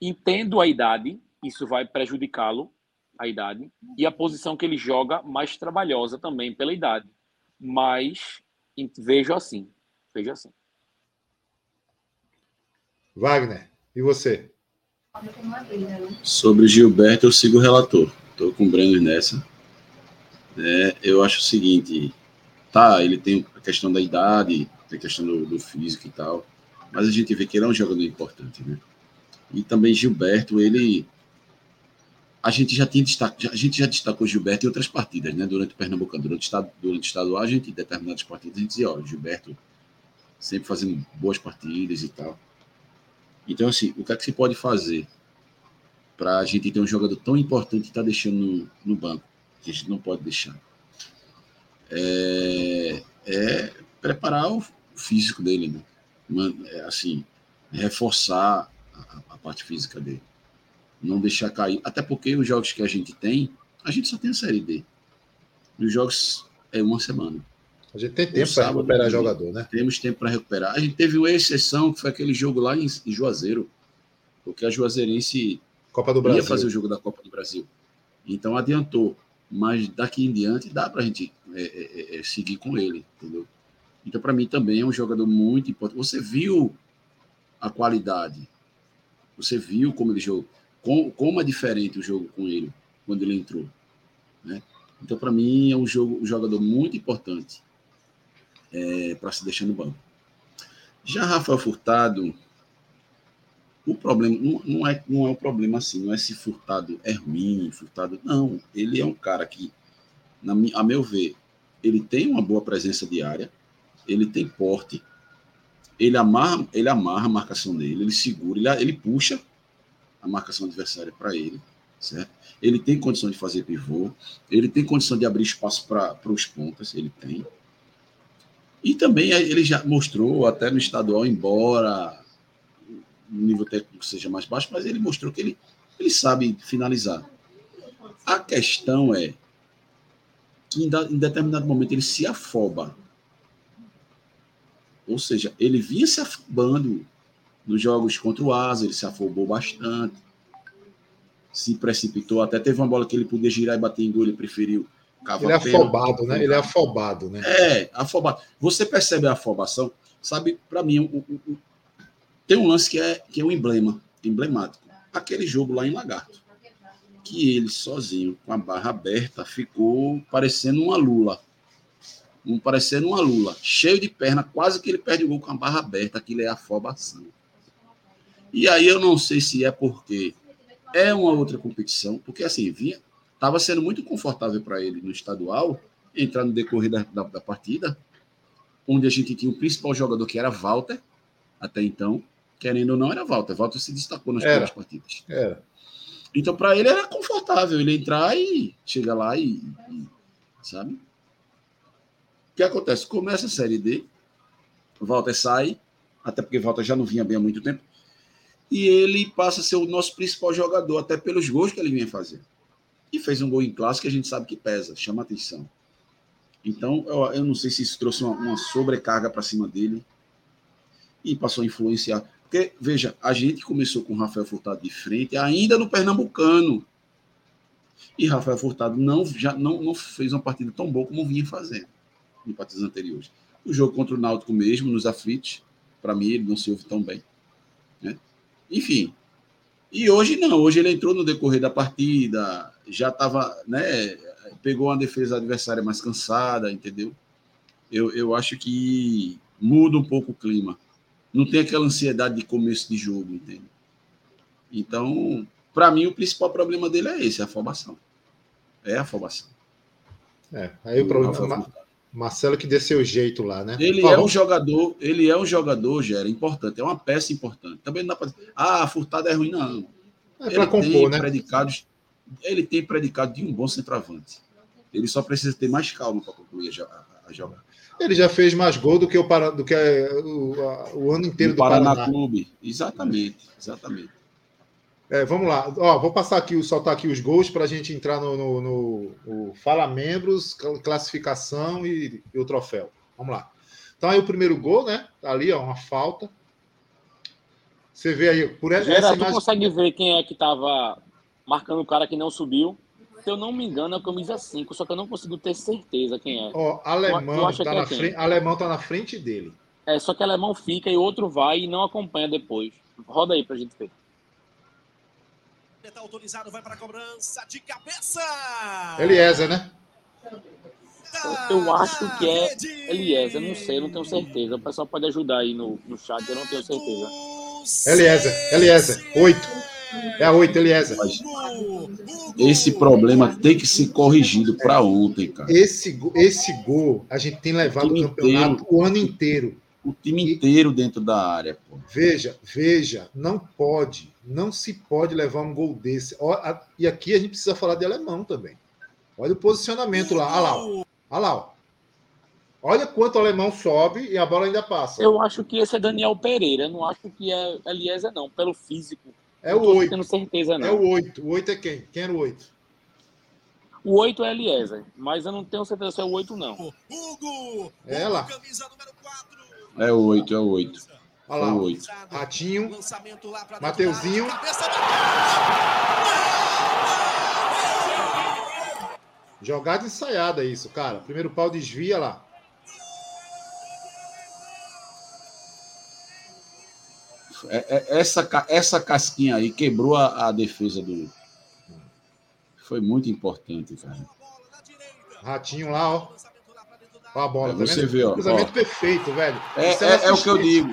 Entendo a idade, isso vai prejudicá-lo, a idade, e a posição que ele joga mais trabalhosa também pela idade. Mas vejo assim, vejo assim. Wagner, e você? Sobre Gilberto, eu sigo o relator. Estou com o Breno nessa. É, eu acho o seguinte, tá, ele tem a questão da idade, tem a questão do, do físico e tal, mas a gente vê que ele é um jogador importante, né? E também Gilberto, ele a gente já tinha destaque, a gente já destacou Gilberto em outras partidas, né? Durante o Pernambucano, durante o, estado, durante o estadual, a gente em determinadas partidas a gente dizia, ó, Gilberto sempre fazendo boas partidas e tal. Então, assim, o que é que se pode fazer para a gente ter um jogador tão importante que está deixando no, no, banco, que a gente não pode deixar? É, é preparar o físico dele, né? É, assim, reforçar a, a parte física dele não deixar cair. Até porque os jogos que a gente tem, a gente só tem a Série D. Os jogos é uma semana. A gente tem tempo para recuperar jogador, né? Temos tempo para recuperar. A gente teve uma exceção, que foi aquele jogo lá em, em Juazeiro, porque a Juazeirense Copa do Brasil. ia fazer o jogo da Copa do Brasil. Então adiantou. Mas daqui em diante dá para a gente é, é, é, é, seguir com ele, entendeu? Então, para mim, também é um jogador muito importante. Você viu a qualidade. Você viu como ele jogou como, é diferente o jogo com ele quando ele entrou. Né? Então, para mim, é um, jogo, um jogador muito importante é, para se deixar no banco. Já Rafael Furtado, o problema não, não, é, não é um problema assim, não é se Furtado é ruim, Furtado. Não, ele é um cara que, na, a meu ver, ele tem uma boa presença diária, ele tem porte, ele amarra, ele amarra a marcação dele, ele segura, ele, ele puxa a marcação adversária para ele, certo? Ele tem condição de fazer pivô, ele tem condição de abrir espaço para os pontas, ele tem. E também ele já mostrou, até no estadual, embora o nível técnico seja mais baixo, mas ele mostrou que ele, ele sabe finalizar. A questão é que em, determinado momento ele se afoba. Ou seja, ele vinha se afobando nos jogos contra o Asa, ele se afobou bastante. Se precipitou, até teve uma bola que ele podia girar e bater em gol, ele preferiu ele é afobado, né? Ele é afobado, né? É, afobado. Você percebe a afobação? Sabe, para mim, o, o, o, tem um lance que é, que é um emblema, emblemático. Aquele jogo lá em Lagarto. Que ele sozinho, com a barra aberta, ficou parecendo uma lula. Um, parecendo uma lula. Cheio de perna, quase que ele perde o gol com a barra aberta. Aquilo é afobação. E aí eu não sei se é porque é uma outra competição, porque assim, vinha, estava sendo muito confortável para ele no estadual entrar no decorrer da, da, da, partida, onde a gente tinha o principal jogador que era Walter, até então, querendo ou não, era Walter. Walter se destacou nas primeiras partidas. Era. Então, para ele era confortável ele entrar e chegar lá e, e. Sabe? O que acontece? Começa a Série D, Walter sai, até porque Walter já não vinha bem há muito tempo, e ele passa a ser o nosso principal jogador, até pelos gols que ele vinha fazer e fez um gol em clássico que a gente sabe que pesa, chama atenção. Então, eu, eu não sei se isso trouxe uma, uma sobrecarga para cima dele e passou a influenciar. Porque, veja, a gente começou com o Rafael Furtado de frente, ainda no Pernambucano. E Rafael Furtado não, já, não, não fez uma partida tão boa como vinha fazendo em partidas anteriores. O jogo contra o Náutico mesmo, nos aflitos, para mim, ele não se ouve tão bem. Enfim. E hoje não, hoje ele entrou no decorrer da partida, já estava, né? Pegou uma defesa adversária mais cansada, entendeu? Eu, eu acho que muda um pouco o clima. Não tem aquela ansiedade de começo de jogo, entende? Então, para mim, o principal problema dele é esse, é a afobação. É a afobação. É, aí o problema. Marcelo que dê seu jeito lá, né? Ele é um jogador, ele é um jogador, Gera, importante, é uma peça importante. Também não dá para dizer, ah, Furtado é ruim, não. É para compor, né? Predicados, ele tem predicado de um bom centroavante. Ele só precisa ter mais calma para concluir a, a, jogar. Ele já fez mais gol do que o, do que o, a, o ano inteiro do Paraná, Paraná Clube. Exatamente, exatamente. É, vamos lá. Ó, vou passar aqui, soltar aqui os gols para a gente entrar no, no, no, no, Fala Membros, classificação e, e, o troféu. Vamos lá. Então aí o primeiro gol, né? Tá ali, ó, uma falta. Você vê aí, por essa Gera, imagem... tu consegue ver quem é que estava marcando o cara que não subiu. Se eu não me engano, é a camisa 5, só que eu não consigo ter certeza quem é. Ó, alemão tá na frente, alemão tá na frente dele. É, só que alemão fica e outro vai e não acompanha depois. Roda aí pra gente ver. Tá autorizado, vai para cobrança de cabeça. Eliezer, né? Eu acho que é Eliezer, não sei, não tenho certeza. O pessoal pode ajudar aí no, no chat, eu não tenho certeza. Eliezer, Eliezer, oito. É a 8, Eliezer. Esse problema tem que ser corrigido para ontem, cara. Esse, esse gol a gente tem levado o, o campeonato inteiro, o ano inteiro. O time inteiro dentro da área. Pô. Veja, veja, não pode, não se pode levar um gol desse. E aqui a gente precisa falar de alemão também. Olha o posicionamento lá. Olha lá. Olha lá. Olha quanto o alemão sobe e a bola ainda passa. Eu acho que esse é Daniel Pereira. Eu não acho que é Eliezer, não. Pelo físico é o 8. Não certeza, não. É o 8. O 8 é quem? Quem era o 8? O 8 é Eliezer, mas eu não tenho certeza se é o 8, não. Hugo! É ela. É o 8, é o 8. Olha lá. o 8. Ratinho. Mateuzinho. Jogada ensaiada isso, cara. Primeiro pau desvia lá. É, é, essa, essa casquinha aí quebrou a, a, defesa do. Foi muito importante, cara. Ratinho lá, ó. Ó a bola, é, tá você vê, ó. Cruzamento perfeito, velho. É, é, é, o que eu digo.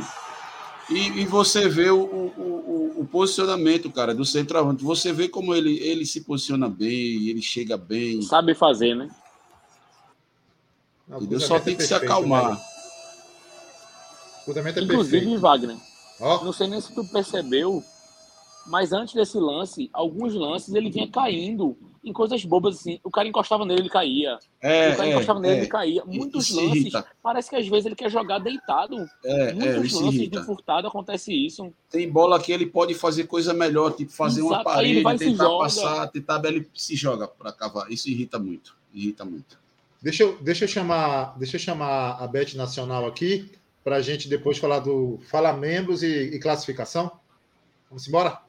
E, e você vê o, o, o, o, posicionamento, cara, do centroavante. Você vê como ele, ele se posiciona bem, ele chega bem. Sabe fazer, né? Não, Só tem que se acalmar. Velho. Cruzamento é Inclusive, perfeito. Wagner, Ó, não sei nem se tu percebeu, mas antes desse lance, alguns lances ele vinha caindo em coisas bobas assim. O cara encostava nele, ele caía. É, o cara é, encostava nele, é, ele caía. Muitos isso lances, irrita. parece que às vezes ele quer jogar deitado. é, é, Muitos lances irrita. de furtado acontece isso. Tem bola que ele pode fazer coisa melhor, tipo fazer uma Exato, ele parede, tentar joga. passar, tentar ele se joga para cavar. Isso irrita muito. Irrita muito. deixa eu, deixa eu chamar, deixa eu chamar a Bet Nacional aqui para a gente depois falar do Fala Membros e, e classificação. Vamos embora?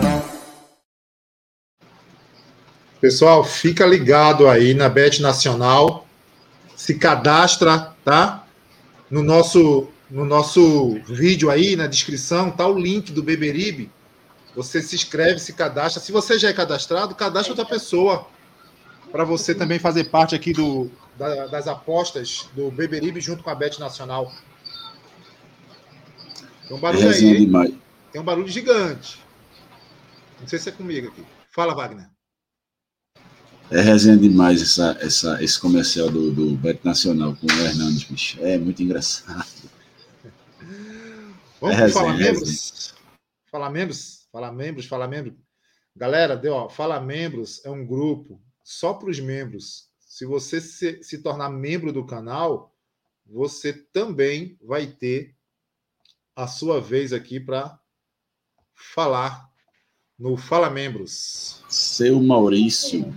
Pessoal, fica ligado aí na Bet Nacional. Se cadastra, tá? No nosso, no nosso vídeo aí, na descrição, tá o link do Beberibe. Você se inscreve, se cadastra. Se você já é cadastrado, cadastra outra pessoa. Para você também fazer parte aqui do, da- das apostas do Beberibe junto com a Bet Nacional. Tem um barulho aí. Tem um barulho gigante. Não sei se é comigo aqui. Fala, Wagner. É resenha demais essa, essa, esse comercial do, do Beto Nacional com o Hernandes, bicho. É muito engraçado. Vamos É resenha, Fala é Membros? Fala Membros? Fala Membros, Fala Membros. Galera, deu, ó, Fala Membros é um grupo só para os membros. Se você se, se tornar membro do canal, você também vai ter a sua vez aqui para falar no Fala Membros. Seu Maurício.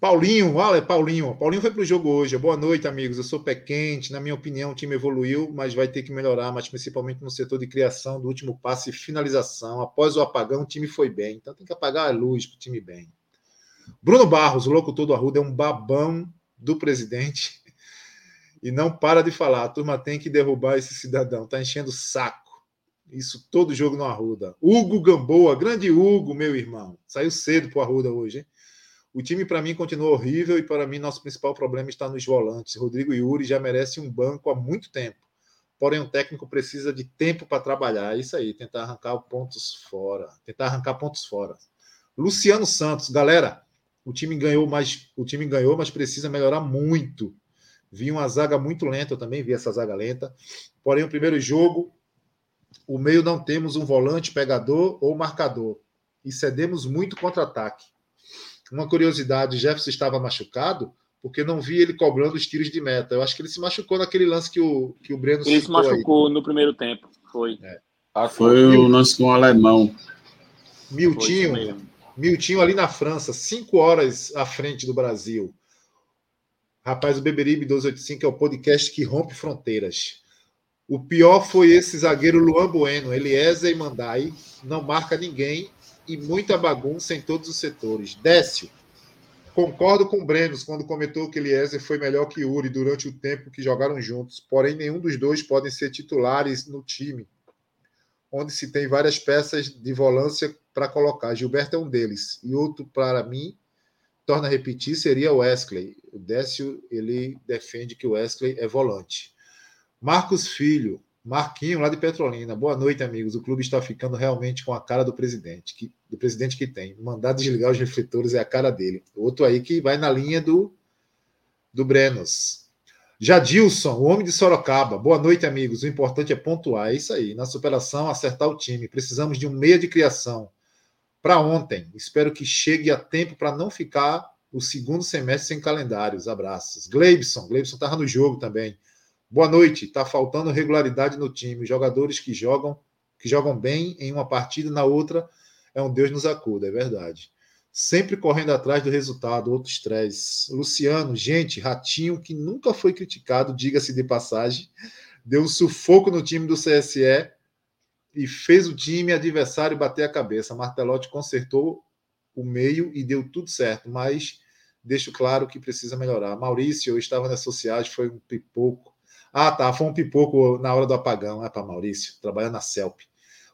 Paulinho, olha, Paulinho. Paulinho foi para o jogo hoje. Boa noite, amigos. Eu sou pé quente. Na minha opinião, o time evoluiu, mas vai ter que melhorar, mas principalmente no setor de criação do último passe e finalização. Após o apagão, o time foi bem. Então tem que apagar a luz para o time bem. Bruno Barros, o locutor do Arruda, é um babão do presidente e não para de falar. A turma tem que derrubar esse cidadão. Tá enchendo o saco. Isso todo jogo no Arruda. Hugo Gamboa, grande Hugo, meu irmão. Saiu cedo pro Arruda hoje, hein? O time, para mim, continua horrível e, para mim, nosso principal problema está nos volantes. Rodrigo Yuri já merece um banco há muito tempo. Porém, o técnico precisa de tempo para trabalhar. É isso aí, tentar arrancar pontos fora. Tentar arrancar pontos fora. Luciano Santos, galera, o time ganhou, mas o time ganhou, mas precisa melhorar muito. Vi uma zaga muito lenta, eu também vi essa zaga lenta. Porém, o primeiro jogo, o meio não temos um volante pegador ou marcador. E cedemos muito contra-ataque. Uma curiosidade, Jefferson estava machucado porque não vi ele cobrando os tiros de meta. Eu acho que ele se machucou naquele lance que o, que o Breno Ele se citou aí. machucou no primeiro tempo. Foi. Foi o lance com o alemão. Miltinho. Miltinho ali na França, cinco horas à frente do Brasil. Rapaz, o Beberibe 1285 é o podcast que rompe fronteiras. O pior foi esse zagueiro Luan Bueno, Eliezer e Mandai. Não marca ninguém e muita bagunça em todos os setores. Décio, concordo com o Brenos quando comentou que Eliezer foi melhor que Uri durante o tempo que jogaram juntos. Porém, nenhum dos dois podem ser titulares no time, onde se tem várias peças de volância para colocar. Gilberto é um deles. E outro, para mim, torna a repetir, seria o Wesley. O Décio, ele defende que o Wesley é volante. Marcos Filho, Marquinho, lá de Petrolina. Boa noite, amigos. O clube está ficando realmente com a cara do presidente, que, do presidente que tem. Mandar desligar os refletores é a cara dele. Outro aí que vai na linha do, do Brenos. Jadilson, o homem de Sorocaba. Boa noite, amigos. O importante é pontuar. É isso aí. Na superação, acertar o time. Precisamos de um meia de criação. Para ontem. Espero que chegue a tempo para não ficar o segundo semestre sem calendários. Abraços. Gleibson. Gleibson estava no jogo também. Boa noite. Está faltando regularidade no time. Jogadores que jogam, que jogam bem em uma partida, na outra é um Deus nos acuda, é verdade. Sempre correndo atrás do resultado, outro estresse. Luciano, gente, ratinho que nunca foi criticado, diga-se de passagem, deu um sufoco no time do CSE e fez o time adversário bater a cabeça. Martelotti consertou o meio e deu tudo certo, mas deixo claro que precisa melhorar. Maurício, eu estava na sociais, foi um pipoco. Ah, tá, foi um pipoco na hora do apagão, é para Maurício, trabalhando na CELP.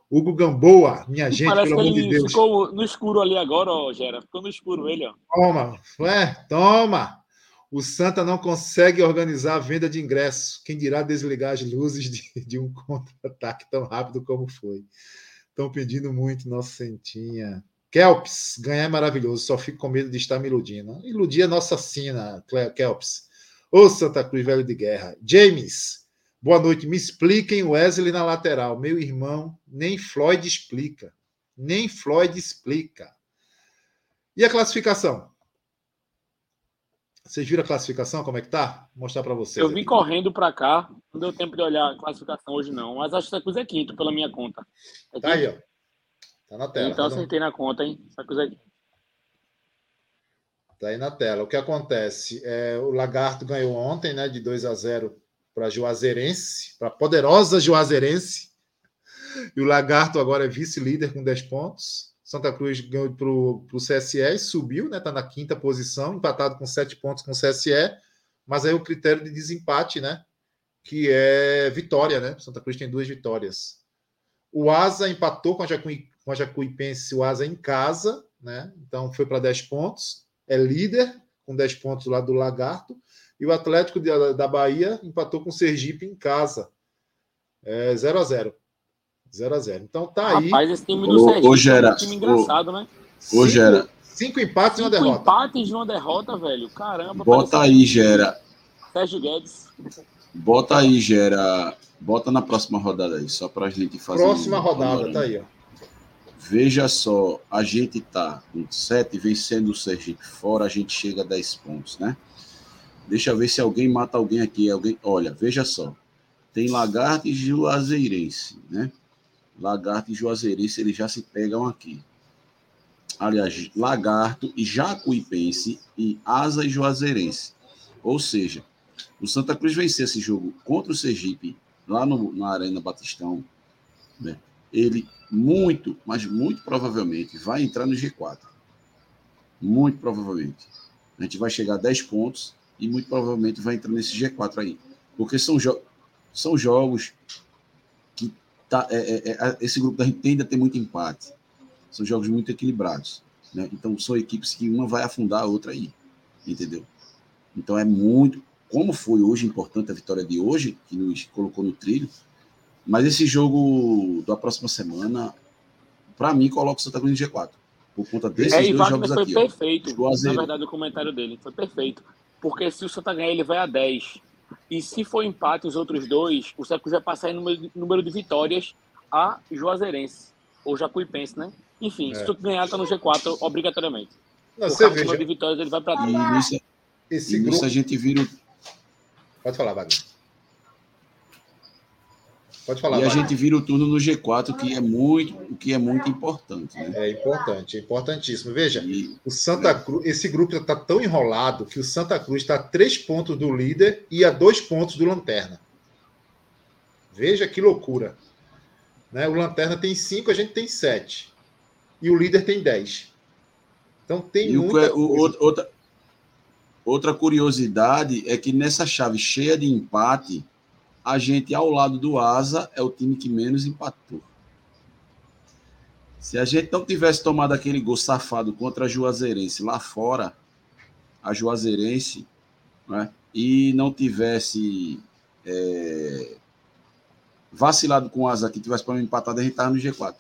Hugo Gamboa, minha gente, Parece pelo que amor de ele Deus. ficou no escuro ali agora, ó, Gera. Ficou no escuro ele, ó. Toma, é, toma. O Santa não consegue organizar a venda de ingressos. Quem dirá desligar as luzes de, de um [LAUGHS] contra-ataque tão rápido como foi? Estão pedindo muito, nossa Santinha. Kelps, ganhar é maravilhoso, só fico com medo de estar me iludindo. Iludir é nossa sina, Kelps. Ô Santa Cruz, velho de guerra. James, boa noite. Me expliquem Wesley na lateral. Meu irmão, nem Floyd explica. Nem Floyd explica. E a classificação? Vocês viram a classificação, como é que tá? Vou mostrar para vocês. Eu vim aqui. correndo pra cá, não deu tempo de olhar a classificação hoje, não. Mas acho que essa coisa é quinto, pela minha conta. É Tá aí, ó. Tá na tela. Então Tá, acertei na conta, hein? Coisa é quinto. tá aí na tela. O que acontece? É, o Lagarto ganhou ontem, né? De 2 a 0 para Juazeirense, para a poderosa Juazeirense. E o Lagarto agora é vice-líder com 10 pontos. Santa Cruz ganhou para o CSE e subiu, né? Está na quinta posição, empatado com 7 pontos com o CSE. Mas aí o critério de desempate, né? Que é vitória, né? Santa Cruz tem duas vitórias. O Asa empatou com a, Jacuí, com a Jacuipense, o Asa em casa, né? Então foi para 10 pontos. É líder, com 10 pontos lá do Lagarto. E o Atlético de- da Bahia empatou com o Sergipe em casa. É 0 a 0 0 a 0 Então tá aí. Rapaz, esse time do Sergipe ô, é Gera, um time engraçado, né? Ô, Gera, Cinco empates e uma Cinco derrota. empates e uma derrota, velho. Caramba. bota aí, Gera. Sérgio Guedes. Bota aí, Gera. Bota na próxima rodada aí, só pra gente fazer. Próxima um rodada, panorama. tá aí, ó. Veja só, a gente tá com 7 vencendo o Sergipe fora, a gente chega a 10 pontos, né? Deixa eu ver se alguém mata alguém aqui. Alguém, olha, veja só. Tem Lagarto e Juazeirense, né? Lagarto e Juazeirense, eles já se pegam aqui. Aliás, Lagarto e Jacuipense e Asa e Juazeirense. Ou seja, o Santa Cruz vencer esse jogo contra o Sergipe, lá no, na Arena Batistão, né? ele muito, mas muito provavelmente vai entrar no G4. Muito provavelmente. A gente vai chegar a 10 pontos e muito provavelmente vai entrar nesse G4 aí. Porque são, jo são jogos tá, é, é, é, esse grupo da gente tende a ter muito empate. São jogos muito equilibrados. Né? Então são equipes que uma vai afundar a outra aí. Entendeu? Então é muito. Como foi hoje importante a vitória de hoje, que nos colocou no trilho, mas esse jogo da próxima semana, para mim, coloca o Santa Cruz no G4. Por conta desses É, dois jogos foi aqui. ó. perfeito. Na verdade, o comentário dele foi perfeito. Porque se o Santa ganhar, ele vai a 10. E se for empate os outros dois, o Santa Cruz vai passar em número de, número de vitórias a Juazeirense. Ou Jacuipense, né? Enfim, É. se tu ganhar, tá no G4 obrigatoriamente. Não, você veja, de vitórias, ele vai pra E 10. nisso, esse e grupo. a gente vira. Pode falar, Wagner. Pode falar, E a Wagner. gente vira o turno no G4, que é muito, o que é muito importante. Né? É importante, é importantíssimo. Veja, E, o Santa Cruz, esse grupo está tão enrolado que o Santa Cruz está a três pontos do líder e a dois pontos do Lanterna. Veja que loucura. Né? O Lanterna tem cinco, a gente tem sete. E o líder tem dez. Então tem e o, muita o- o- outra, outra curiosidade é que nessa chave cheia de empate, a gente, ao lado do Asa, é o time que menos empatou. Se a gente não tivesse tomado aquele gol safado contra a Juazeirense lá fora, a Juazeirense, né, e não tivesse é, vacilado com o Asa que tivesse para empatado, a gente estava no G4.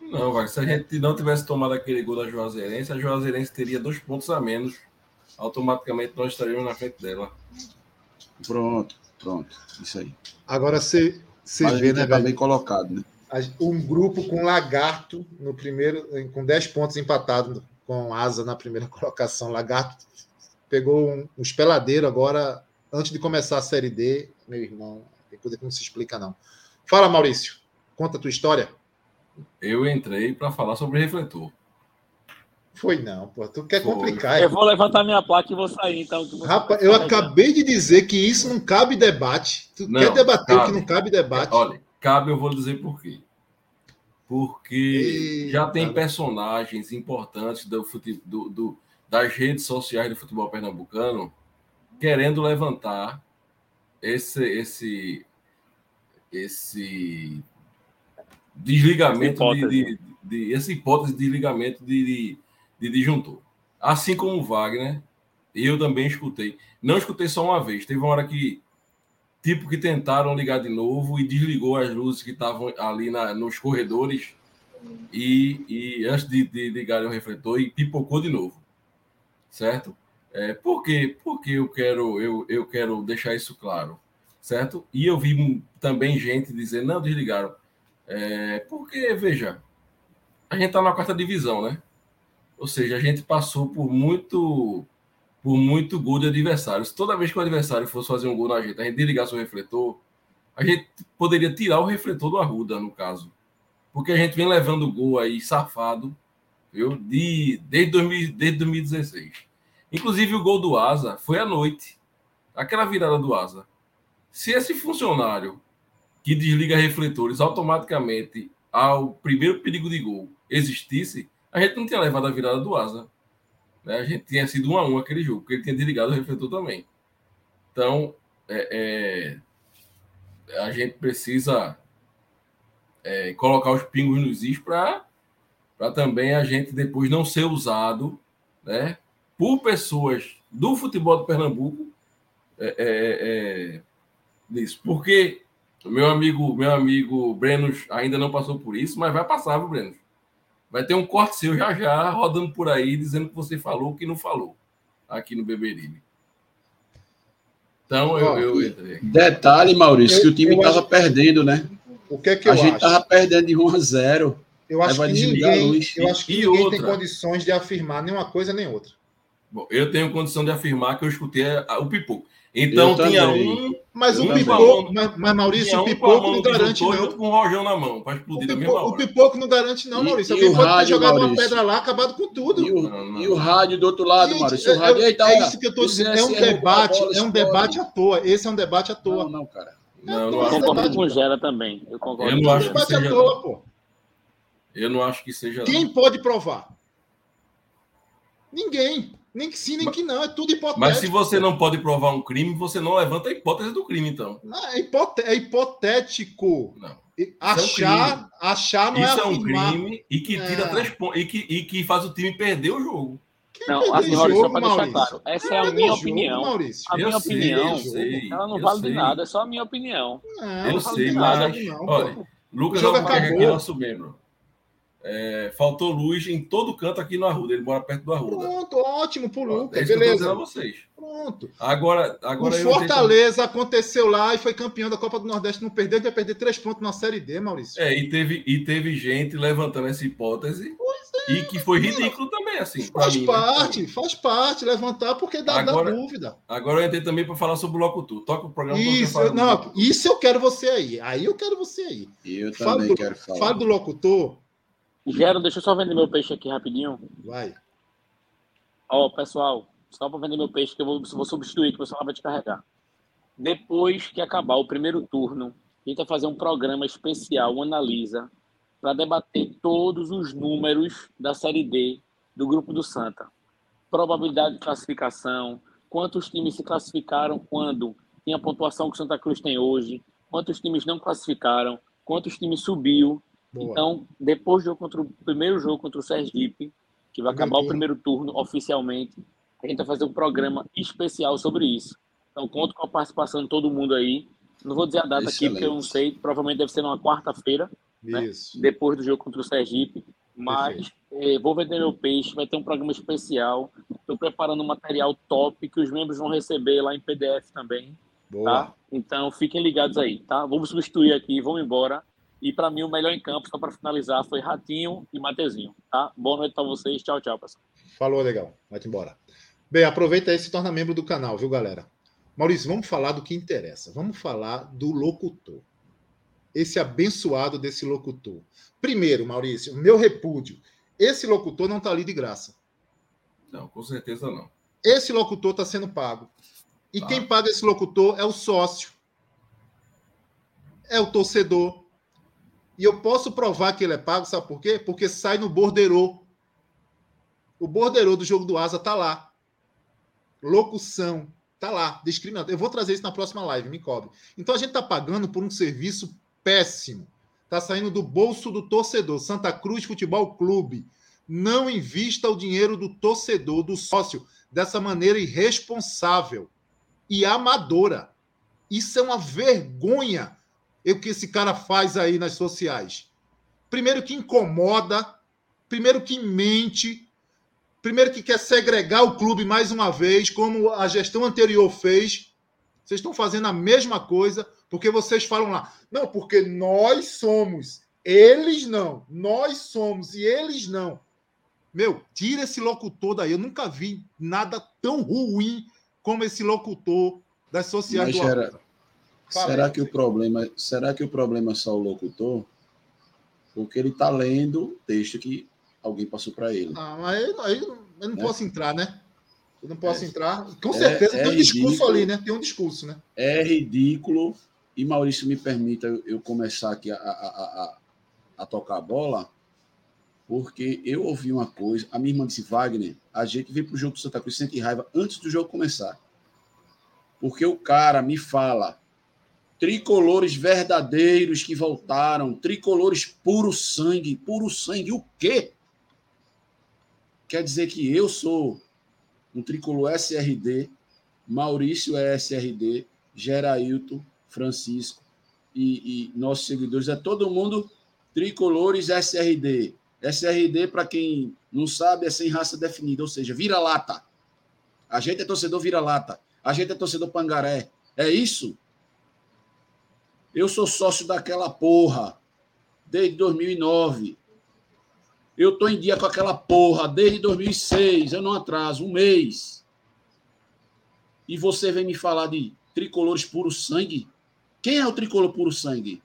Não, vai. Se a gente não tivesse tomado aquele gol da Juazeirense, a Juazeirense teria dois pontos a menos. Automaticamente nós estaríamos na frente dela. Pronto, pronto. Isso aí. Agora você vê, gente né, tá velho? bem colocado, né? Um grupo com Lagarto no primeiro, com 10 pontos empatado com Asa na primeira [LAUGHS] colocação. Lagarto pegou um, um espeladeiro agora, antes de começar a Série D, meu irmão, tem coisa que não se explica, não. Fala, Maurício, conta a tua história. Eu entrei para falar sobre refletor. Foi não, pô, tu quer Foi. complicar. Eu vou levantar minha placa e vou sair, então. Rapaz, eu acabei de dizer que isso não cabe debate. Tu Não, quer debater o que não cabe debate? Olha, cabe, eu vou dizer por quê. Porque Eita. já tem personagens importantes do, fute- do, do, das redes sociais do futebol pernambucano querendo levantar esse esse esse desligamento de, de, de, essa hipótese de desligamento de, de, de disjuntor. Assim como o Wagner, eu também escutei. Não escutei só uma vez. Teve uma hora que tipo que tentaram ligar de novo e desligou as luzes que estavam ali na, nos corredores e, e antes de, de ligar o refletor e pipocou de novo, certo? É, por quê? Porque eu quero eu, eu quero deixar isso claro, certo? E eu vi também gente dizer não desligaram, é, porque veja a gente está na quarta divisão, né? Ou seja, a gente passou por muito por muito gol de adversários. Toda vez que o adversário fosse fazer um gol na gente, a gente desligasse o refletor, a gente poderia tirar o refletor do Arruda, no caso. Porque a gente vem levando gol aí safado, viu? De, desde, 2000, desde 2016. Inclusive o gol do Asa foi à noite. Aquela virada do Asa. Se esse funcionário que desliga refletores automaticamente ao primeiro perigo de gol existisse, a gente não tinha levado a virada do Asa. Né? A gente tinha sido um a um aquele jogo, porque ele tinha desligado o refletor também. Então, é, é, a gente precisa é, colocar os pingos nos is para também a gente depois não ser usado né, por pessoas do futebol do Pernambuco é, é, é nisso. Porque meu amigo, meu amigo Brenos ainda não passou por isso, mas vai passar, viu, Brenos? Vai ter um corte seu já já rodando por aí, dizendo que você falou o que não falou aqui no Beberibe. Então, eu, eu entrei. Detalhe, Maurício, eu, que o time estava acho... perdendo, né? O que é que a eu gente estava perdendo de 1 a 0. Eu acho que ninguém, eu acho que e ninguém outra. tem condições de afirmar nem uma coisa nem outra. Bom, eu tenho condição de afirmar que eu escutei o pipoco. Então eu tinha também. um. Mas o pipoco, mas, mas Maurício, o pipoco não garante, não. Com o rojão na mão, para explodir o pipoco, o pipoco não garante, não, Maurício. Alguém pode rádio, ter jogado Maurício. uma pedra lá, acabado com tudo. E o, não, não. E o rádio do outro lado, Gente, Maurício. O rádio, é, tá, é isso que eu estou dizendo. É um debate, é um debate à toa. Esse é um debate à toa. Não, não, cara. Não, eu concordo com o Gera também. Eu concordo. Eu não acho que seja. Toa, pô. Eu não acho que seja. Quem pode provar? Ninguém. Nem que sim, nem que não, é tudo hipotético. Mas se você não pode provar um crime, você não levanta a hipótese do crime, então. Não, é, hipote é hipotético. Não. Achar, é um achar não Isso é, é um crime e que tira é. três pontos e que, e que faz o time perder o jogo. não, assim, Maurício, só para deixar claro, essa é a minha jogo, opinião. Maurício. A minha eu opinião, sei, ela não vale sei. de nada, é só a minha opinião. Não, eu sei, mas, olha, Lucas Albuquerque aqui é nosso membro. É, faltou luz em todo canto aqui no Arruda. Ele mora perto do Arruda. Pronto, ótimo pro Lucas. É beleza. vocês. Pronto. Agora, agora o Fortaleza aconteceu lá e foi campeão da Copa do Nordeste. Não perdeu, vai perder três pontos na Série D, Maurício. É, e teve, e teve gente levantando essa hipótese. É, e que foi ridículo também, assim. Faz mim, né? parte, né? faz parte levantar, porque dá, agora, dá dúvida. Agora eu entrei também para falar sobre o Locutor. Toca o programa. Isso, eu, não, isso eu quero você aí. Aí eu quero você aí. Eu também do, quero falar. Fala do Locutor Gero, deixa eu só vender meu peixe aqui rapidinho. Vai. Ó, pessoal, só para vender meu peixe que eu vou, vou substituir, que o pessoal vai te carregar. Depois que acabar o primeiro turno, a gente vai fazer um programa especial, analisa, para debater todos os números da Série D do Grupo do Santa. Probabilidade de classificação, quantos times se classificaram quando tinha a pontuação que o Santa Cruz tem hoje, quantos times não classificaram, quantos times subiu, Boa. Então, depois do contra o primeiro jogo contra o Sergipe, que vai acabar o primeiro turno oficialmente, a gente vai fazer um programa especial sobre isso. Então, conto com a participação de todo mundo aí. Não vou dizer a data Excelente. aqui, porque eu não sei. Provavelmente deve ser numa quarta-feira, né? depois do jogo contra o Sergipe. Mas eh, vou vender meu peixe, vai ter um programa especial. Estou preparando um material top que os membros vão receber lá em PDF também. Boa. Tá? Então fiquem ligados aí, tá? Vamos substituir aqui, vamos embora. E para mim, o melhor em campo, só para finalizar, foi Ratinho e Matezinho. Tá? Boa noite para vocês. Tchau, tchau, pessoal. Falou, legal. Vai-te embora. Bem, aproveita aí e se torna membro do canal, viu, galera? Maurício, vamos falar do que interessa. Vamos falar do locutor. Esse abençoado desse locutor. Primeiro, Maurício, meu repúdio. Esse locutor não está ali de graça. Não, com certeza não. Esse locutor está sendo pago. E tá. quem paga esse locutor é o sócio. É o torcedor e eu posso provar que ele é pago, sabe por quê? Porque sai no borderô. O borderô do jogo do Asa tá lá. Locução, tá lá. Discriminatório. Eu vou trazer isso na próxima live, me cobre. Então a gente tá pagando por um serviço péssimo. Tá saindo do bolso do torcedor. Santa Cruz Futebol Clube. Não invista o dinheiro do torcedor, do sócio, dessa maneira irresponsável e amadora. Isso é uma vergonha o que esse cara faz aí nas sociais. Primeiro que incomoda, primeiro que mente, primeiro que quer segregar o clube mais uma vez, como a gestão anterior fez. Vocês estão fazendo a mesma coisa, porque vocês falam lá, não, porque nós somos, eles não, nós somos e eles não. Meu, tira esse locutor daí. Eu nunca vi nada tão ruim como esse locutor das sociais Mas, do Gera, será que o problema, será que o problema é só o locutor? Porque ele está lendo o texto que alguém passou para ele. Ah, mas aí, aí eu não Né? posso entrar, né? Eu não posso É. entrar. Com É- certeza é tem um discurso ridículo. ali, né? Tem um discurso, né? É ridículo. E Maurício, me permita eu- começar aqui a, a, a, a- a tocar a bola, porque eu ouvi uma coisa. A minha irmã disse: Wagner, a gente veio para o jogo do Santa Cruz sente raiva antes do jogo começar. Porque o cara me fala tricolores verdadeiros que voltaram, tricolores puro sangue, puro sangue, o quê? Quer dizer que eu sou um tricolor SRD, Maurício é SRD, Gerailton, Francisco e, e nossos seguidores, é todo mundo tricolores SRD. SRD, para quem não sabe, é sem raça definida, ou seja, vira-lata. A gente é torcedor vira-lata. A gente é torcedor pangaré. É isso? Eu sou sócio daquela porra desde 2009. Eu tô em dia com aquela porra desde 2006. Eu não atraso um mês. E você vem me falar de tricolores puro sangue? Quem é o tricolor puro sangue?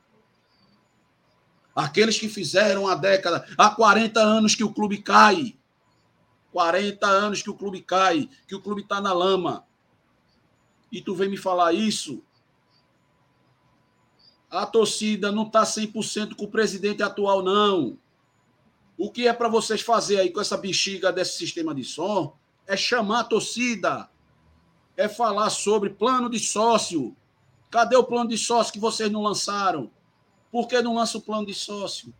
Aqueles que fizeram a década, há 40 anos que o clube cai. 40 anos que o clube cai, que o clube está na lama. E tu vem me falar isso? A torcida não está 100% com o presidente atual, não. O que é para vocês fazer aí com essa bexiga desse sistema de som é chamar a torcida, é falar sobre plano de sócio. Cadê o plano de sócio que vocês não lançaram? Por que não lança o plano de sócio?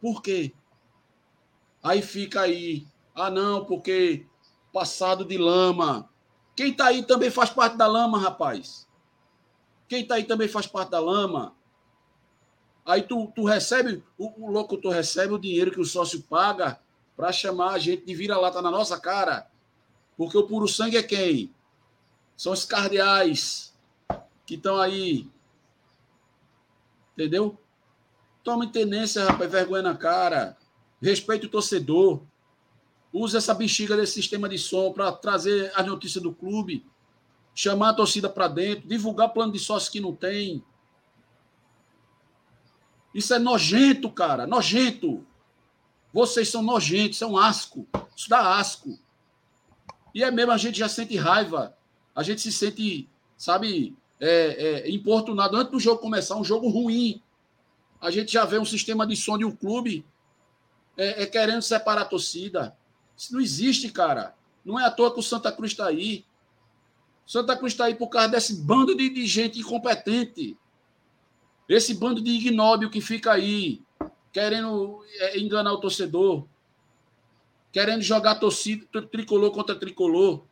Por quê? Aí fica aí. Ah, não, porque passado de lama. Quem tá aí também faz parte da lama, rapaz. Quem tá aí também faz parte da lama. Aí tu, tu recebe, o, o locutor recebe o dinheiro que o sócio paga para chamar a gente de vira-lata na nossa cara. Porque o puro sangue é quem? São os cardeais que estão aí. Entendeu? Toma intendência, rapaz, vergonha na cara. Respeite o torcedor. Usa essa bexiga desse sistema de som para trazer as notícias do clube, chamar a torcida para dentro, divulgar plano de sócio que não tem. Isso é nojento, cara, nojento. Vocês são nojentos, são asco. Isso dá asco. E é mesmo, a gente já sente raiva. A gente se sente, sabe, é, é, importunado antes do jogo começar, um jogo ruim. A gente já vê um sistema de som de um clube é, é, querendo separar a torcida. Isso não existe, cara. Não é à toa que o Santa Cruz está aí. Santa Cruz está aí por causa desse bando de, de gente incompetente. Esse bando de ignóbil que fica aí, querendo é, enganar o torcedor, querendo jogar torcida tricolor contra tricolor.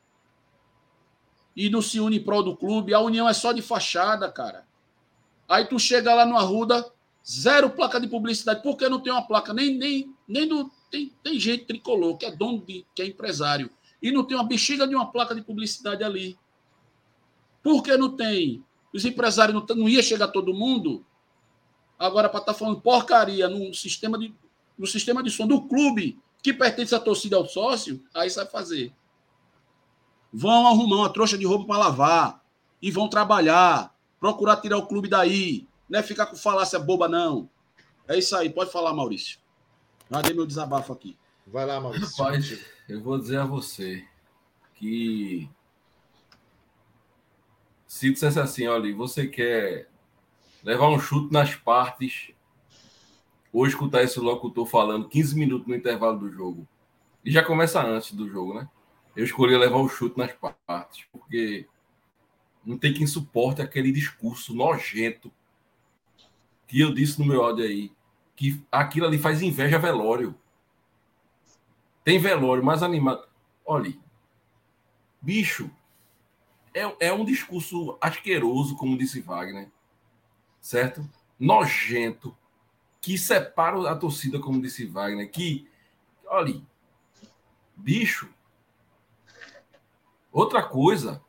E não se une em prol do clube. A união é só de fachada, cara. Aí tu chega lá no Arruda, zero placa de publicidade. Por que não tem uma placa? Nem, nem, nem do. Tem, tem gente tricolor que é dono de. que é empresário. E não tem uma bexiga de uma placa de publicidade ali. Por que não tem? Os empresários não, não ia chegar todo mundo. Agora, para estar tá falando porcaria no sistema, de, no sistema de som do clube que pertence à torcida ao sócio, aí sabe fazer. Vão arrumar uma trouxa de roupa para lavar. E vão trabalhar. Procurar tirar o clube daí. Não é ficar com falácia boba, não. É isso aí. Pode falar, Maurício. Já dei meu desabafo aqui. Vai lá, Maurício. Rapaz, eu vou dizer a você que se dissesse assim, olha, você quer levar um chute nas partes ou escutar esse locutor falando 15 minutos no intervalo do jogo E já começa antes do jogo, né? Eu escolhi levar o chute nas partes, porque não tem quem suporte aquele discurso nojento que eu disse no meu áudio aí, que aquilo ali faz inveja a velório. Tem velório mais animado. Olha, bicho, é, é um discurso asqueroso, como disse Wagner, certo? Nojento, que separa a torcida, como disse Wagner, que, olha, bicho, outra coisa,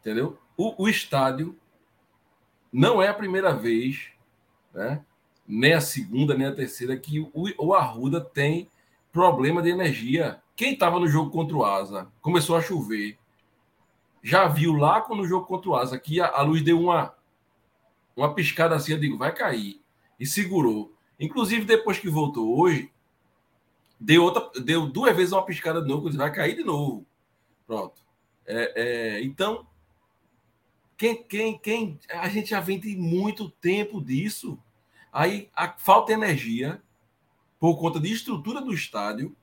entendeu? O, o estádio não é a primeira vez, né? nem a segunda, nem a terceira, que o, o Arruda tem problema de energia. Quem estava no jogo contra o Asa, começou a chover, já viu lá quando o jogo contra o Asa que a, a luz deu uma, uma piscada assim, eu digo, vai cair. E segurou. Inclusive, depois que voltou hoje, deu, outra, deu duas vezes uma piscada de novo, vai cair de novo. Pronto. É, é, então, quem, quem, quem. A gente já vem de muito tempo disso. Aí a, falta energia por conta de estrutura do estádio,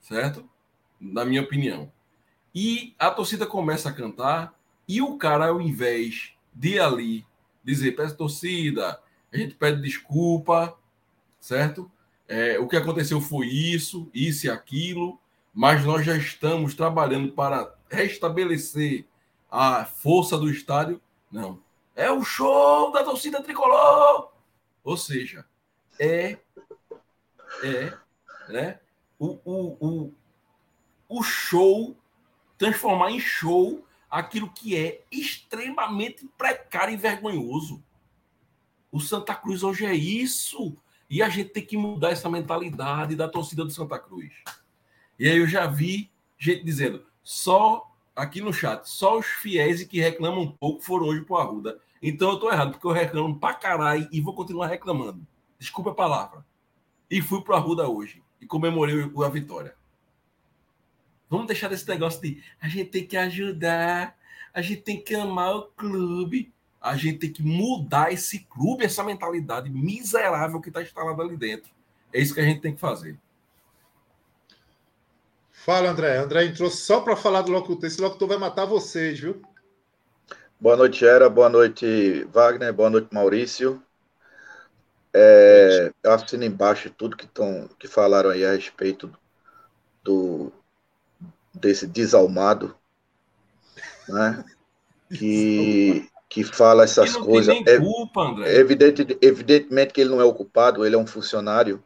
certo? Na minha opinião. E a torcida começa a cantar, e o cara, ao invés de ali dizer a torcida, a gente pede desculpa, certo? É, o que aconteceu foi isso, isso e aquilo, mas nós já estamos trabalhando para restabelecer a força do estádio. Não. É o show da torcida tricolor. Ou seja, é, é né, o, o, o, o show transformar em show aquilo que é extremamente precário e vergonhoso. O Santa Cruz hoje é isso. E a gente tem que mudar essa mentalidade da torcida do Santa Cruz. E aí eu já vi gente dizendo, só aqui no chat, só os fiéis que reclamam um pouco foram hoje pro Arruda. Então eu tô errado, porque eu reclamo pra caralho e vou continuar reclamando. Desculpa a palavra. E fui pro Arruda hoje e comemorei a vitória. Vamos deixar desse negócio de a gente tem que ajudar, a gente tem que amar o clube, a gente tem que mudar esse clube, essa mentalidade miserável que está instalada ali dentro. É isso que a gente tem que fazer. Fala, André. André entrou só para falar do locutor. Esse locutor vai matar vocês, viu? Boa noite, Era. Boa noite, Wagner. Boa noite, Maurício. É, eu assino embaixo tudo que, tão, que falaram aí a respeito do, desse desalmado, né? [LAUGHS] Que, que fala essas coisas. É, culpa, André. Evidente, evidentemente que ele não é o culpado, ele é um funcionário.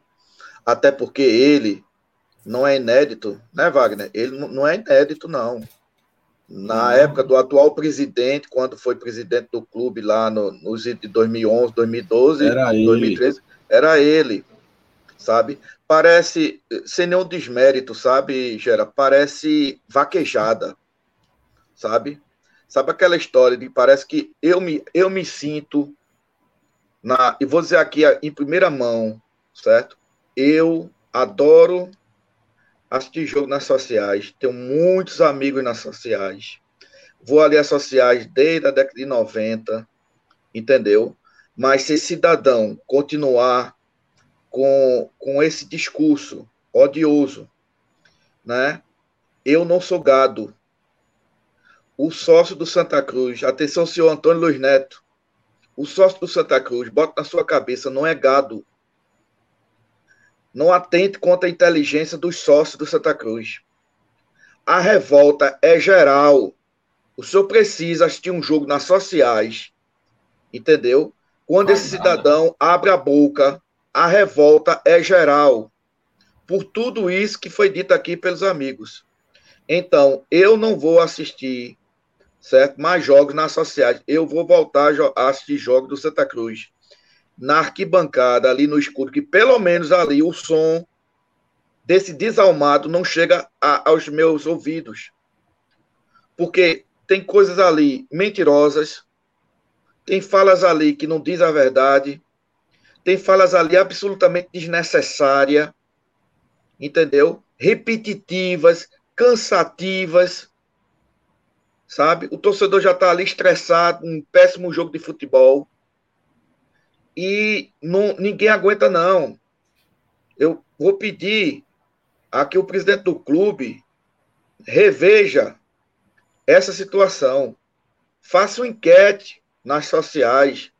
Até porque ele não é inédito, né, Wagner? Ele não é inédito, não. Na não. época do atual presidente, quando foi presidente do clube lá no, nos de 2011, 2012, era 2013, ele. era ele, sabe? Parece, sem nenhum desmérito, sabe, Gera? Parece vaquejada, sabe? Sabe aquela história de parece que eu me, eu me sinto na. E vou dizer aqui em primeira mão, certo? Eu adoro assistir jogo nas sociais, tenho muitos amigos nas sociais. Vou ali às sociais desde a década de 90, entendeu? Mas se cidadão continuar com, com esse discurso odioso, né? Eu não sou gado. O sócio do Santa Cruz, atenção, senhor Antônio Luiz Neto, o sócio do Santa Cruz, bota na sua cabeça, não é gado. Não atente contra a inteligência dos sócios do Santa Cruz. A revolta é geral. O senhor precisa assistir um jogo nas sociais, entendeu? Quando esse cidadão abre a boca a revolta é geral por tudo isso que foi dito aqui pelos amigos. Então, eu não vou assistir, certo? Mais jogos nas sociais. Eu vou voltar a assistir jogos do Santa Cruz na arquibancada, ali no escuro, que pelo menos ali o som desse desalmado não chega a, aos meus ouvidos. Porque tem coisas ali mentirosas, tem falas ali que não diz a verdade, tem falas ali absolutamente desnecessárias, entendeu? Repetitivas, cansativas, sabe? O torcedor já está ali estressado, um péssimo jogo de futebol. E não, ninguém aguenta, não. Eu vou pedir a que o presidente do clube reveja essa situação. Faça uma enquete nas sociais.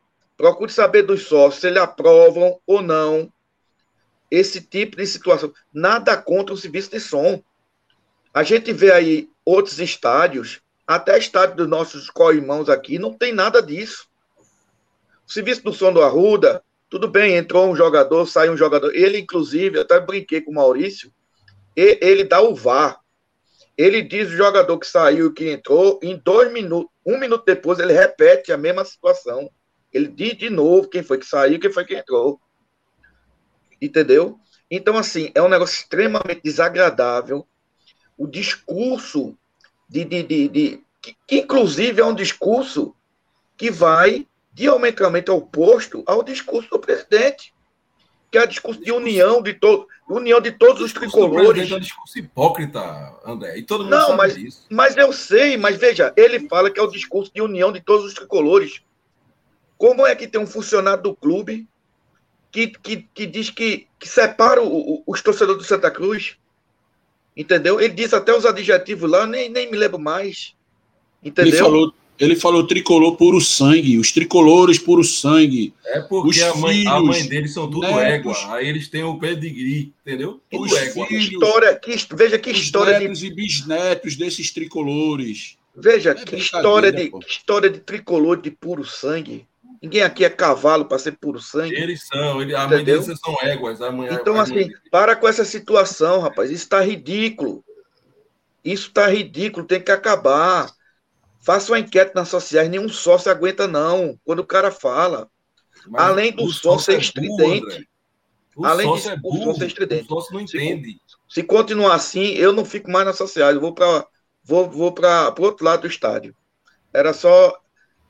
Procure saber dos sócios se eles aprovam ou não esse tipo de situação. Nada contra o serviço de som. A gente vê aí outros estádios, até estádio dos nossos co-irmãos aqui, não tem nada disso. O serviço do som do Arruda, tudo bem, entrou um jogador, saiu um jogador. Ele, inclusive, até brinquei com o Maurício, ele dá o VAR. Ele diz o jogador que saiu e que entrou, em dois minutos, um minuto depois, ele repete a mesma situação. Ele diz de novo quem foi que saiu, quem foi que entrou. Entendeu? Então, assim, é um negócio extremamente desagradável. O discurso de. de, de, de que, que, inclusive, é um discurso que vai diametralmente oposto ao discurso do presidente, que é o discurso de união de, to, união de todos os tricolores. É um discurso hipócrita, André, e todo mundo Não, sabe mas, disso. mas eu sei, mas veja, ele fala que é o discurso de união de todos os tricolores. Como é que tem um funcionário do clube que, que, que diz que, que separa o, o, os torcedores do Santa Cruz? Entendeu? Ele disse até os adjetivos lá, nem, nem me lembro mais. Entendeu? Ele falou, ele falou tricolor puro sangue, os tricolores puro sangue. É porque Os a mãe, a filhos, mãe deles são tudo né, égua. Aí eles têm o pedigree, entendeu? Tudo Os égua. Que filhos, história, que, veja que os história de netos e bisnetos desses tricolores. Veja, É que história, de, pô. que história de tricolor de puro sangue. Ninguém aqui é cavalo para ser puro sangue. Eles são, ele, a mãe deles são éguas. A mãe, Então, a assim, para com essa situação, rapaz. Isso está ridículo. Isso está ridículo, tem que acabar. Faça uma enquete nas sociais, nenhum sócio aguenta, não, quando o cara fala. Mas além do sócio ser é estridente. O Além sócio disso, é o burro. sócio é estridente. O sócio não Se- entende. Se continuar assim, eu não fico mais nas sociais, eu vou para vou, vou para o outro lado do estádio. Era só.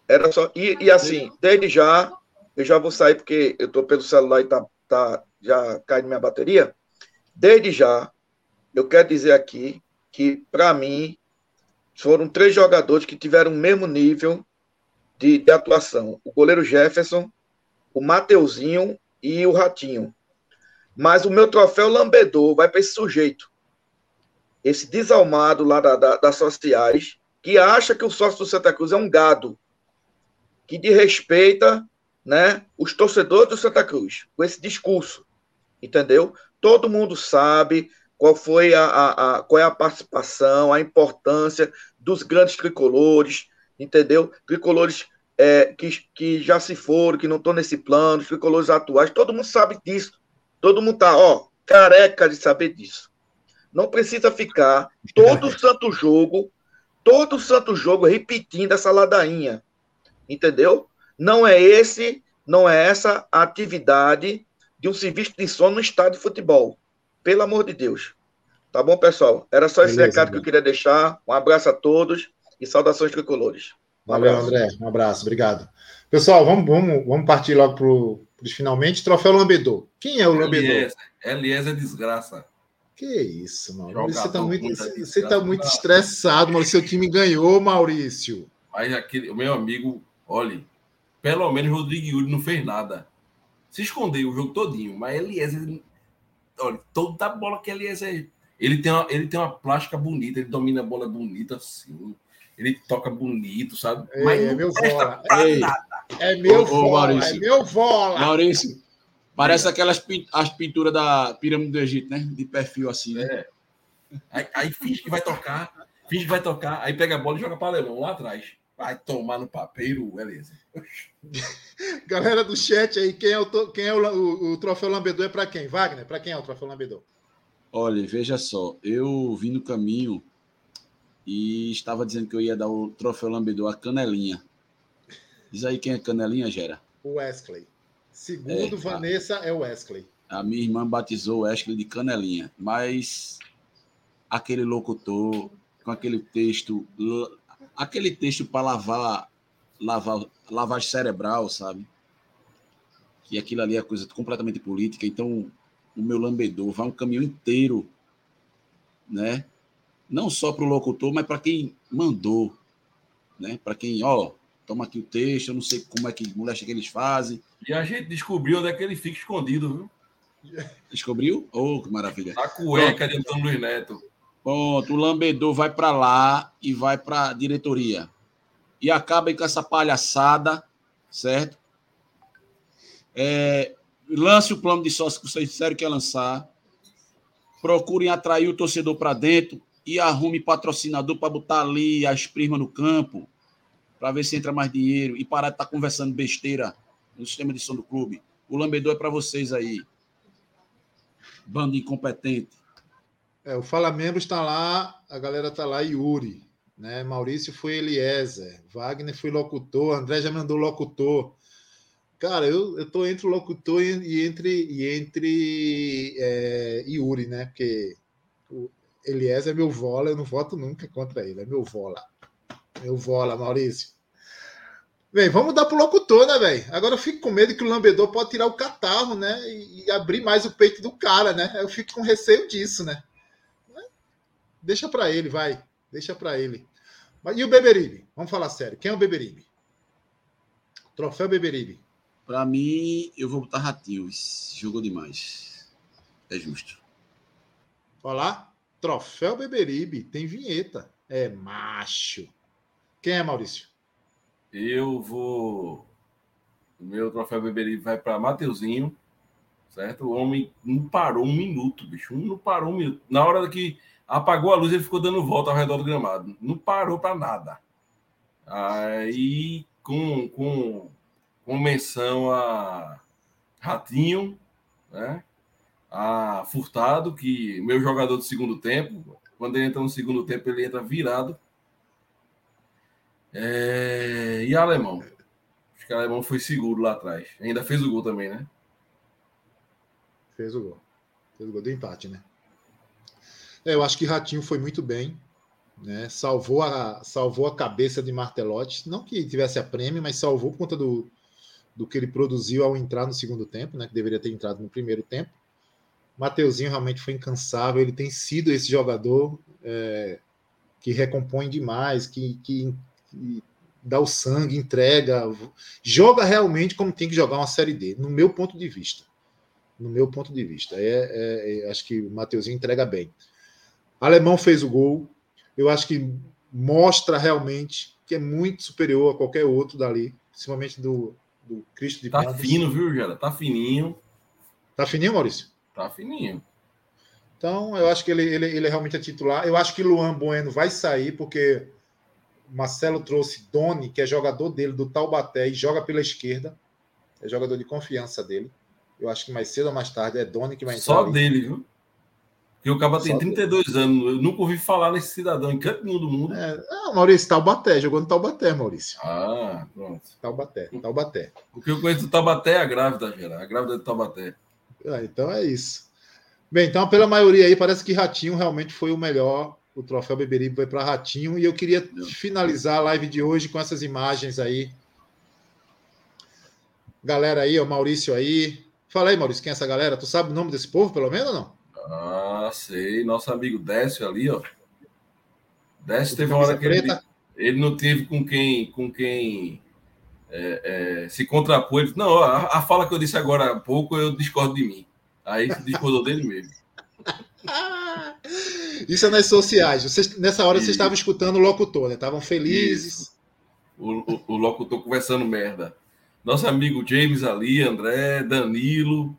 Era só. E, e assim, desde já, eu já vou sair porque eu estou pelo celular e tá, tá já caindo minha bateria. Desde já, eu quero dizer aqui que, para mim, foram três jogadores que tiveram o mesmo nível de, de atuação: o goleiro Jefferson, o Mateuzinho e o Ratinho. Mas o meu troféu lambedor vai para esse sujeito. Esse desalmado lá da, da- das sociais, que acha que o sócio do Santa Cruz é um gado, que desrespeita né, os torcedores do Santa Cruz, com esse discurso. Entendeu? Todo mundo sabe qual foi a, a- a- qual é a participação, a importância dos grandes tricolores, entendeu? Tricolores é, que, que já se foram, que não estão nesse plano, os tricolores atuais, todo mundo sabe disso. Todo mundo tá, ó, careca de saber disso. Não precisa ficar [LAUGHS] todo santo jogo, todo santo jogo repetindo essa ladainha. Entendeu? Não é esse, não é essa a atividade de um serviço de som no estádio de futebol. Pelo amor de Deus. Tá bom, pessoal? Era só esse Beleza, recado que eu queria deixar. Um abraço a todos e saudações tricolores. Um Valeu, abraço. André. Um abraço, obrigado. Pessoal, vamos, vamos, vamos partir logo para os finalmente. Troféu Lambedor. Quem é o Lambedor? Eliezer, Eliezer é desgraça. Que isso, Maurício. Você está Jogador muito, você desgraça. tá muito estressado, Maurício. Seu time ganhou, Maurício. Mas aquele, o meu amigo, olhe, pelo menos o Rodrigo Yuri não fez nada. Se escondeu o jogo todinho, mas Eliezer, olha, toda bola que Eliezer, ele tem uma, ele tem uma plástica bonita, ele domina a bola bonita assim. Ele toca bonito, sabe? É, mas é meu bola. Ei. É meu Ô, ô, vola, é Maurício. meu vola. Maurício, parece aquelas as pinturas da pirâmide do Egito, né? De perfil assim, né? É. Aí, aí finge que vai tocar, finge que vai tocar, aí pega a bola e joga para Leilão lá atrás. Vai tomar no papeiro, Eliezer. [LAUGHS] Galera do chat aí, quem é o, quem é o, o- o troféu Lambedor é para quem? Wagner? Para quem é o troféu Lambedor? Olha, veja só, eu vim no caminho e estava dizendo que eu ia dar o troféu lambedor a Canelinha. Diz aí quem é Canelinha, Gera. O Wesley. Segundo É, Vanessa, é o Wesley. A minha irmã batizou o Wesley de Canelinha, mas aquele locutor com aquele texto, aquele texto para lavar, lavar, lavagem cerebral, sabe? Que aquilo ali é coisa completamente política. Então, o meu lambedor vai um caminhão inteiro, né? Não só para o locutor, mas para quem mandou, né? Para quem, ó, toma aqui o texto, eu não sei como é que molesta que eles fazem. E a gente descobriu onde é que ele fica escondido, viu? Descobriu? Oh, que maravilha. A cueca de Antônio Luiz Neto. Pronto, o lambedor vai para lá e vai para a diretoria. E acabem com essa palhaçada, certo? É, lance o plano de sócio que vocês disseram que ia lançar. Procurem atrair o torcedor para dentro e arrume patrocinador para botar ali as primas no campo, para ver se entra mais dinheiro e parar de estar tá conversando besteira no sistema de som do clube. O lambedor é para vocês aí. Bando incompetente. É, o Fala Membro está lá, a galera está lá, Yuri. Né? Maurício foi Eliezer, Wagner foi locutor, André já mandou locutor. Cara, eu, eu tô entre o locutor e, e entre, e entre é, Yuri, né? Porque o Eliezer é meu vola, eu não voto nunca contra ele, é meu vola. Meu vola, Maurício. Bem, vamos dar pro locutor, né, velho? Agora eu fico com medo que o lambedor pode tirar o catarro, né? E, e abrir mais o peito do cara, né? Eu fico com receio disso, né? Deixa para ele, vai. Deixa para ele. Mas, e o Beberibe? Vamos falar sério. Quem é o Beberibe? Troféu Beberibe. Para mim, eu vou botar Ratinhos. Jogou demais. É justo. Olá. Troféu Beberibe. Tem vinheta. É macho. Quem é, Maurício? Eu vou. O meu troféu Beberibe vai para Mateuzinho. Certo? O homem não parou um minuto, bicho. Não parou um minuto. Na hora que apagou a luz, ele ficou dando volta ao redor do gramado. Não parou para nada. Aí, com, com, com menção a Ratinho, né? a Furtado, que meu jogador do segundo tempo, quando ele entra no segundo tempo, ele entra virado. É... E Alemão. Acho que Alemão foi seguro lá atrás. Ainda fez o gol também, né? Fez o gol. Fez o gol do empate, né? É, eu acho que Ratinho foi muito bem, né? Salvou a, salvou a cabeça de Martelotti, não que tivesse a prêmio, mas salvou por conta do, do que ele produziu ao entrar no segundo tempo, né? Que deveria ter entrado no primeiro tempo. Mateuzinho realmente foi incansável, ele tem sido esse jogador é, que recompõe demais, que, que, que, dá o sangue, entrega, joga realmente como tem que jogar uma série D, no meu ponto de vista. No meu ponto de vista. É, é, é acho que o Mateuzinho entrega bem. Alemão fez o gol. Eu acho que mostra realmente que é muito superior a qualquer outro dali, principalmente do, do Cristo de Tá fino, viu, Gera? Tá fininho. Tá fininho, Maurício? Tá fininho. Então, eu acho que ele, ele, ele realmente é titular. Eu acho que Luan Bueno vai sair, porque Marcelo trouxe Doni, que é jogador dele, do Taubaté, e joga pela esquerda. É jogador de confiança dele. Eu acho que mais cedo ou mais tarde é Doni que vai entrar. Só ali. dele, viu? Porque o Caba tem 32 dele. anos. Eu nunca ouvi falar nesse cidadão em canto nenhum do mundo. É, ah, Maurício, Taubaté. Jogou no Taubaté, Maurício. Ah, pronto. Taubaté, Taubaté. O que eu conheço do Taubaté é a grávida, Gerard. A grávida do Taubaté. Ah, então é isso. Bem, então, pela maioria aí, parece que Ratinho realmente foi o melhor. O troféu Beberibe foi para Ratinho. E eu queria finalizar a live de hoje com essas imagens aí. Galera aí, o Maurício aí. Fala aí, Maurício, quem é essa galera? Tu sabe o nome desse povo, pelo menos, ou não? Ah, sei. Nosso amigo Décio ali, ó. Décio teve uma hora que ele, ele, não teve com quem, com quem é, é, se contrapor. Ele, não, a, a, fala que eu disse agora há pouco, eu discordo de mim. Aí se discordou dele mesmo. [LAUGHS] Isso é nas sociais. Vocês, nessa hora vocês estavam escutando o locutor, né? Estavam felizes. O, o, o, locutor conversando merda. Nosso amigo James ali, André, Danilo.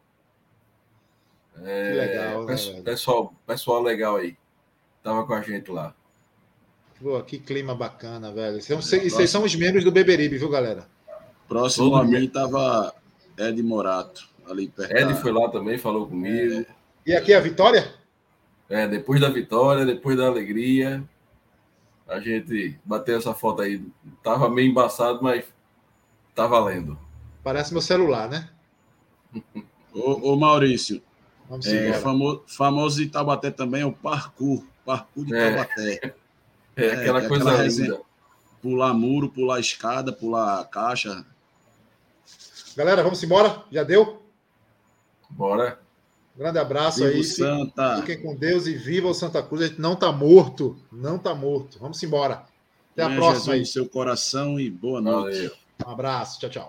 É, que legal, né, pessoal, pessoal legal aí. Tava com a gente lá. Pô, que clima bacana, velho. Vocês são os membros do Beberibe, viu, galera? Próximo Todo a mim tava Ed Morato, ali perto. Ed da... foi lá também, falou comigo. É. E aqui é a vitória? É, depois da vitória, depois da alegria, a gente bateu essa foto aí. Tava meio embaçado, mas tá valendo. Parece meu celular, né? ô, ô Maurício, Vamos é, famoso, famoso de Taubaté também é o parkour. Parkour de é. Taubaté. É, é aquela é coisa aquela linda. Pular muro, pular escada, pular caixa. Galera, vamos embora? Já deu? Bora. grande abraço viva aí. Santa. Fiquem com Deus e viva o Santa Cruz. A gente não tá morto. Não tá morto. Vamos embora. Até a próxima Jesus aí. seu coração e boa noite. Valeu. Um abraço. Tchau, tchau.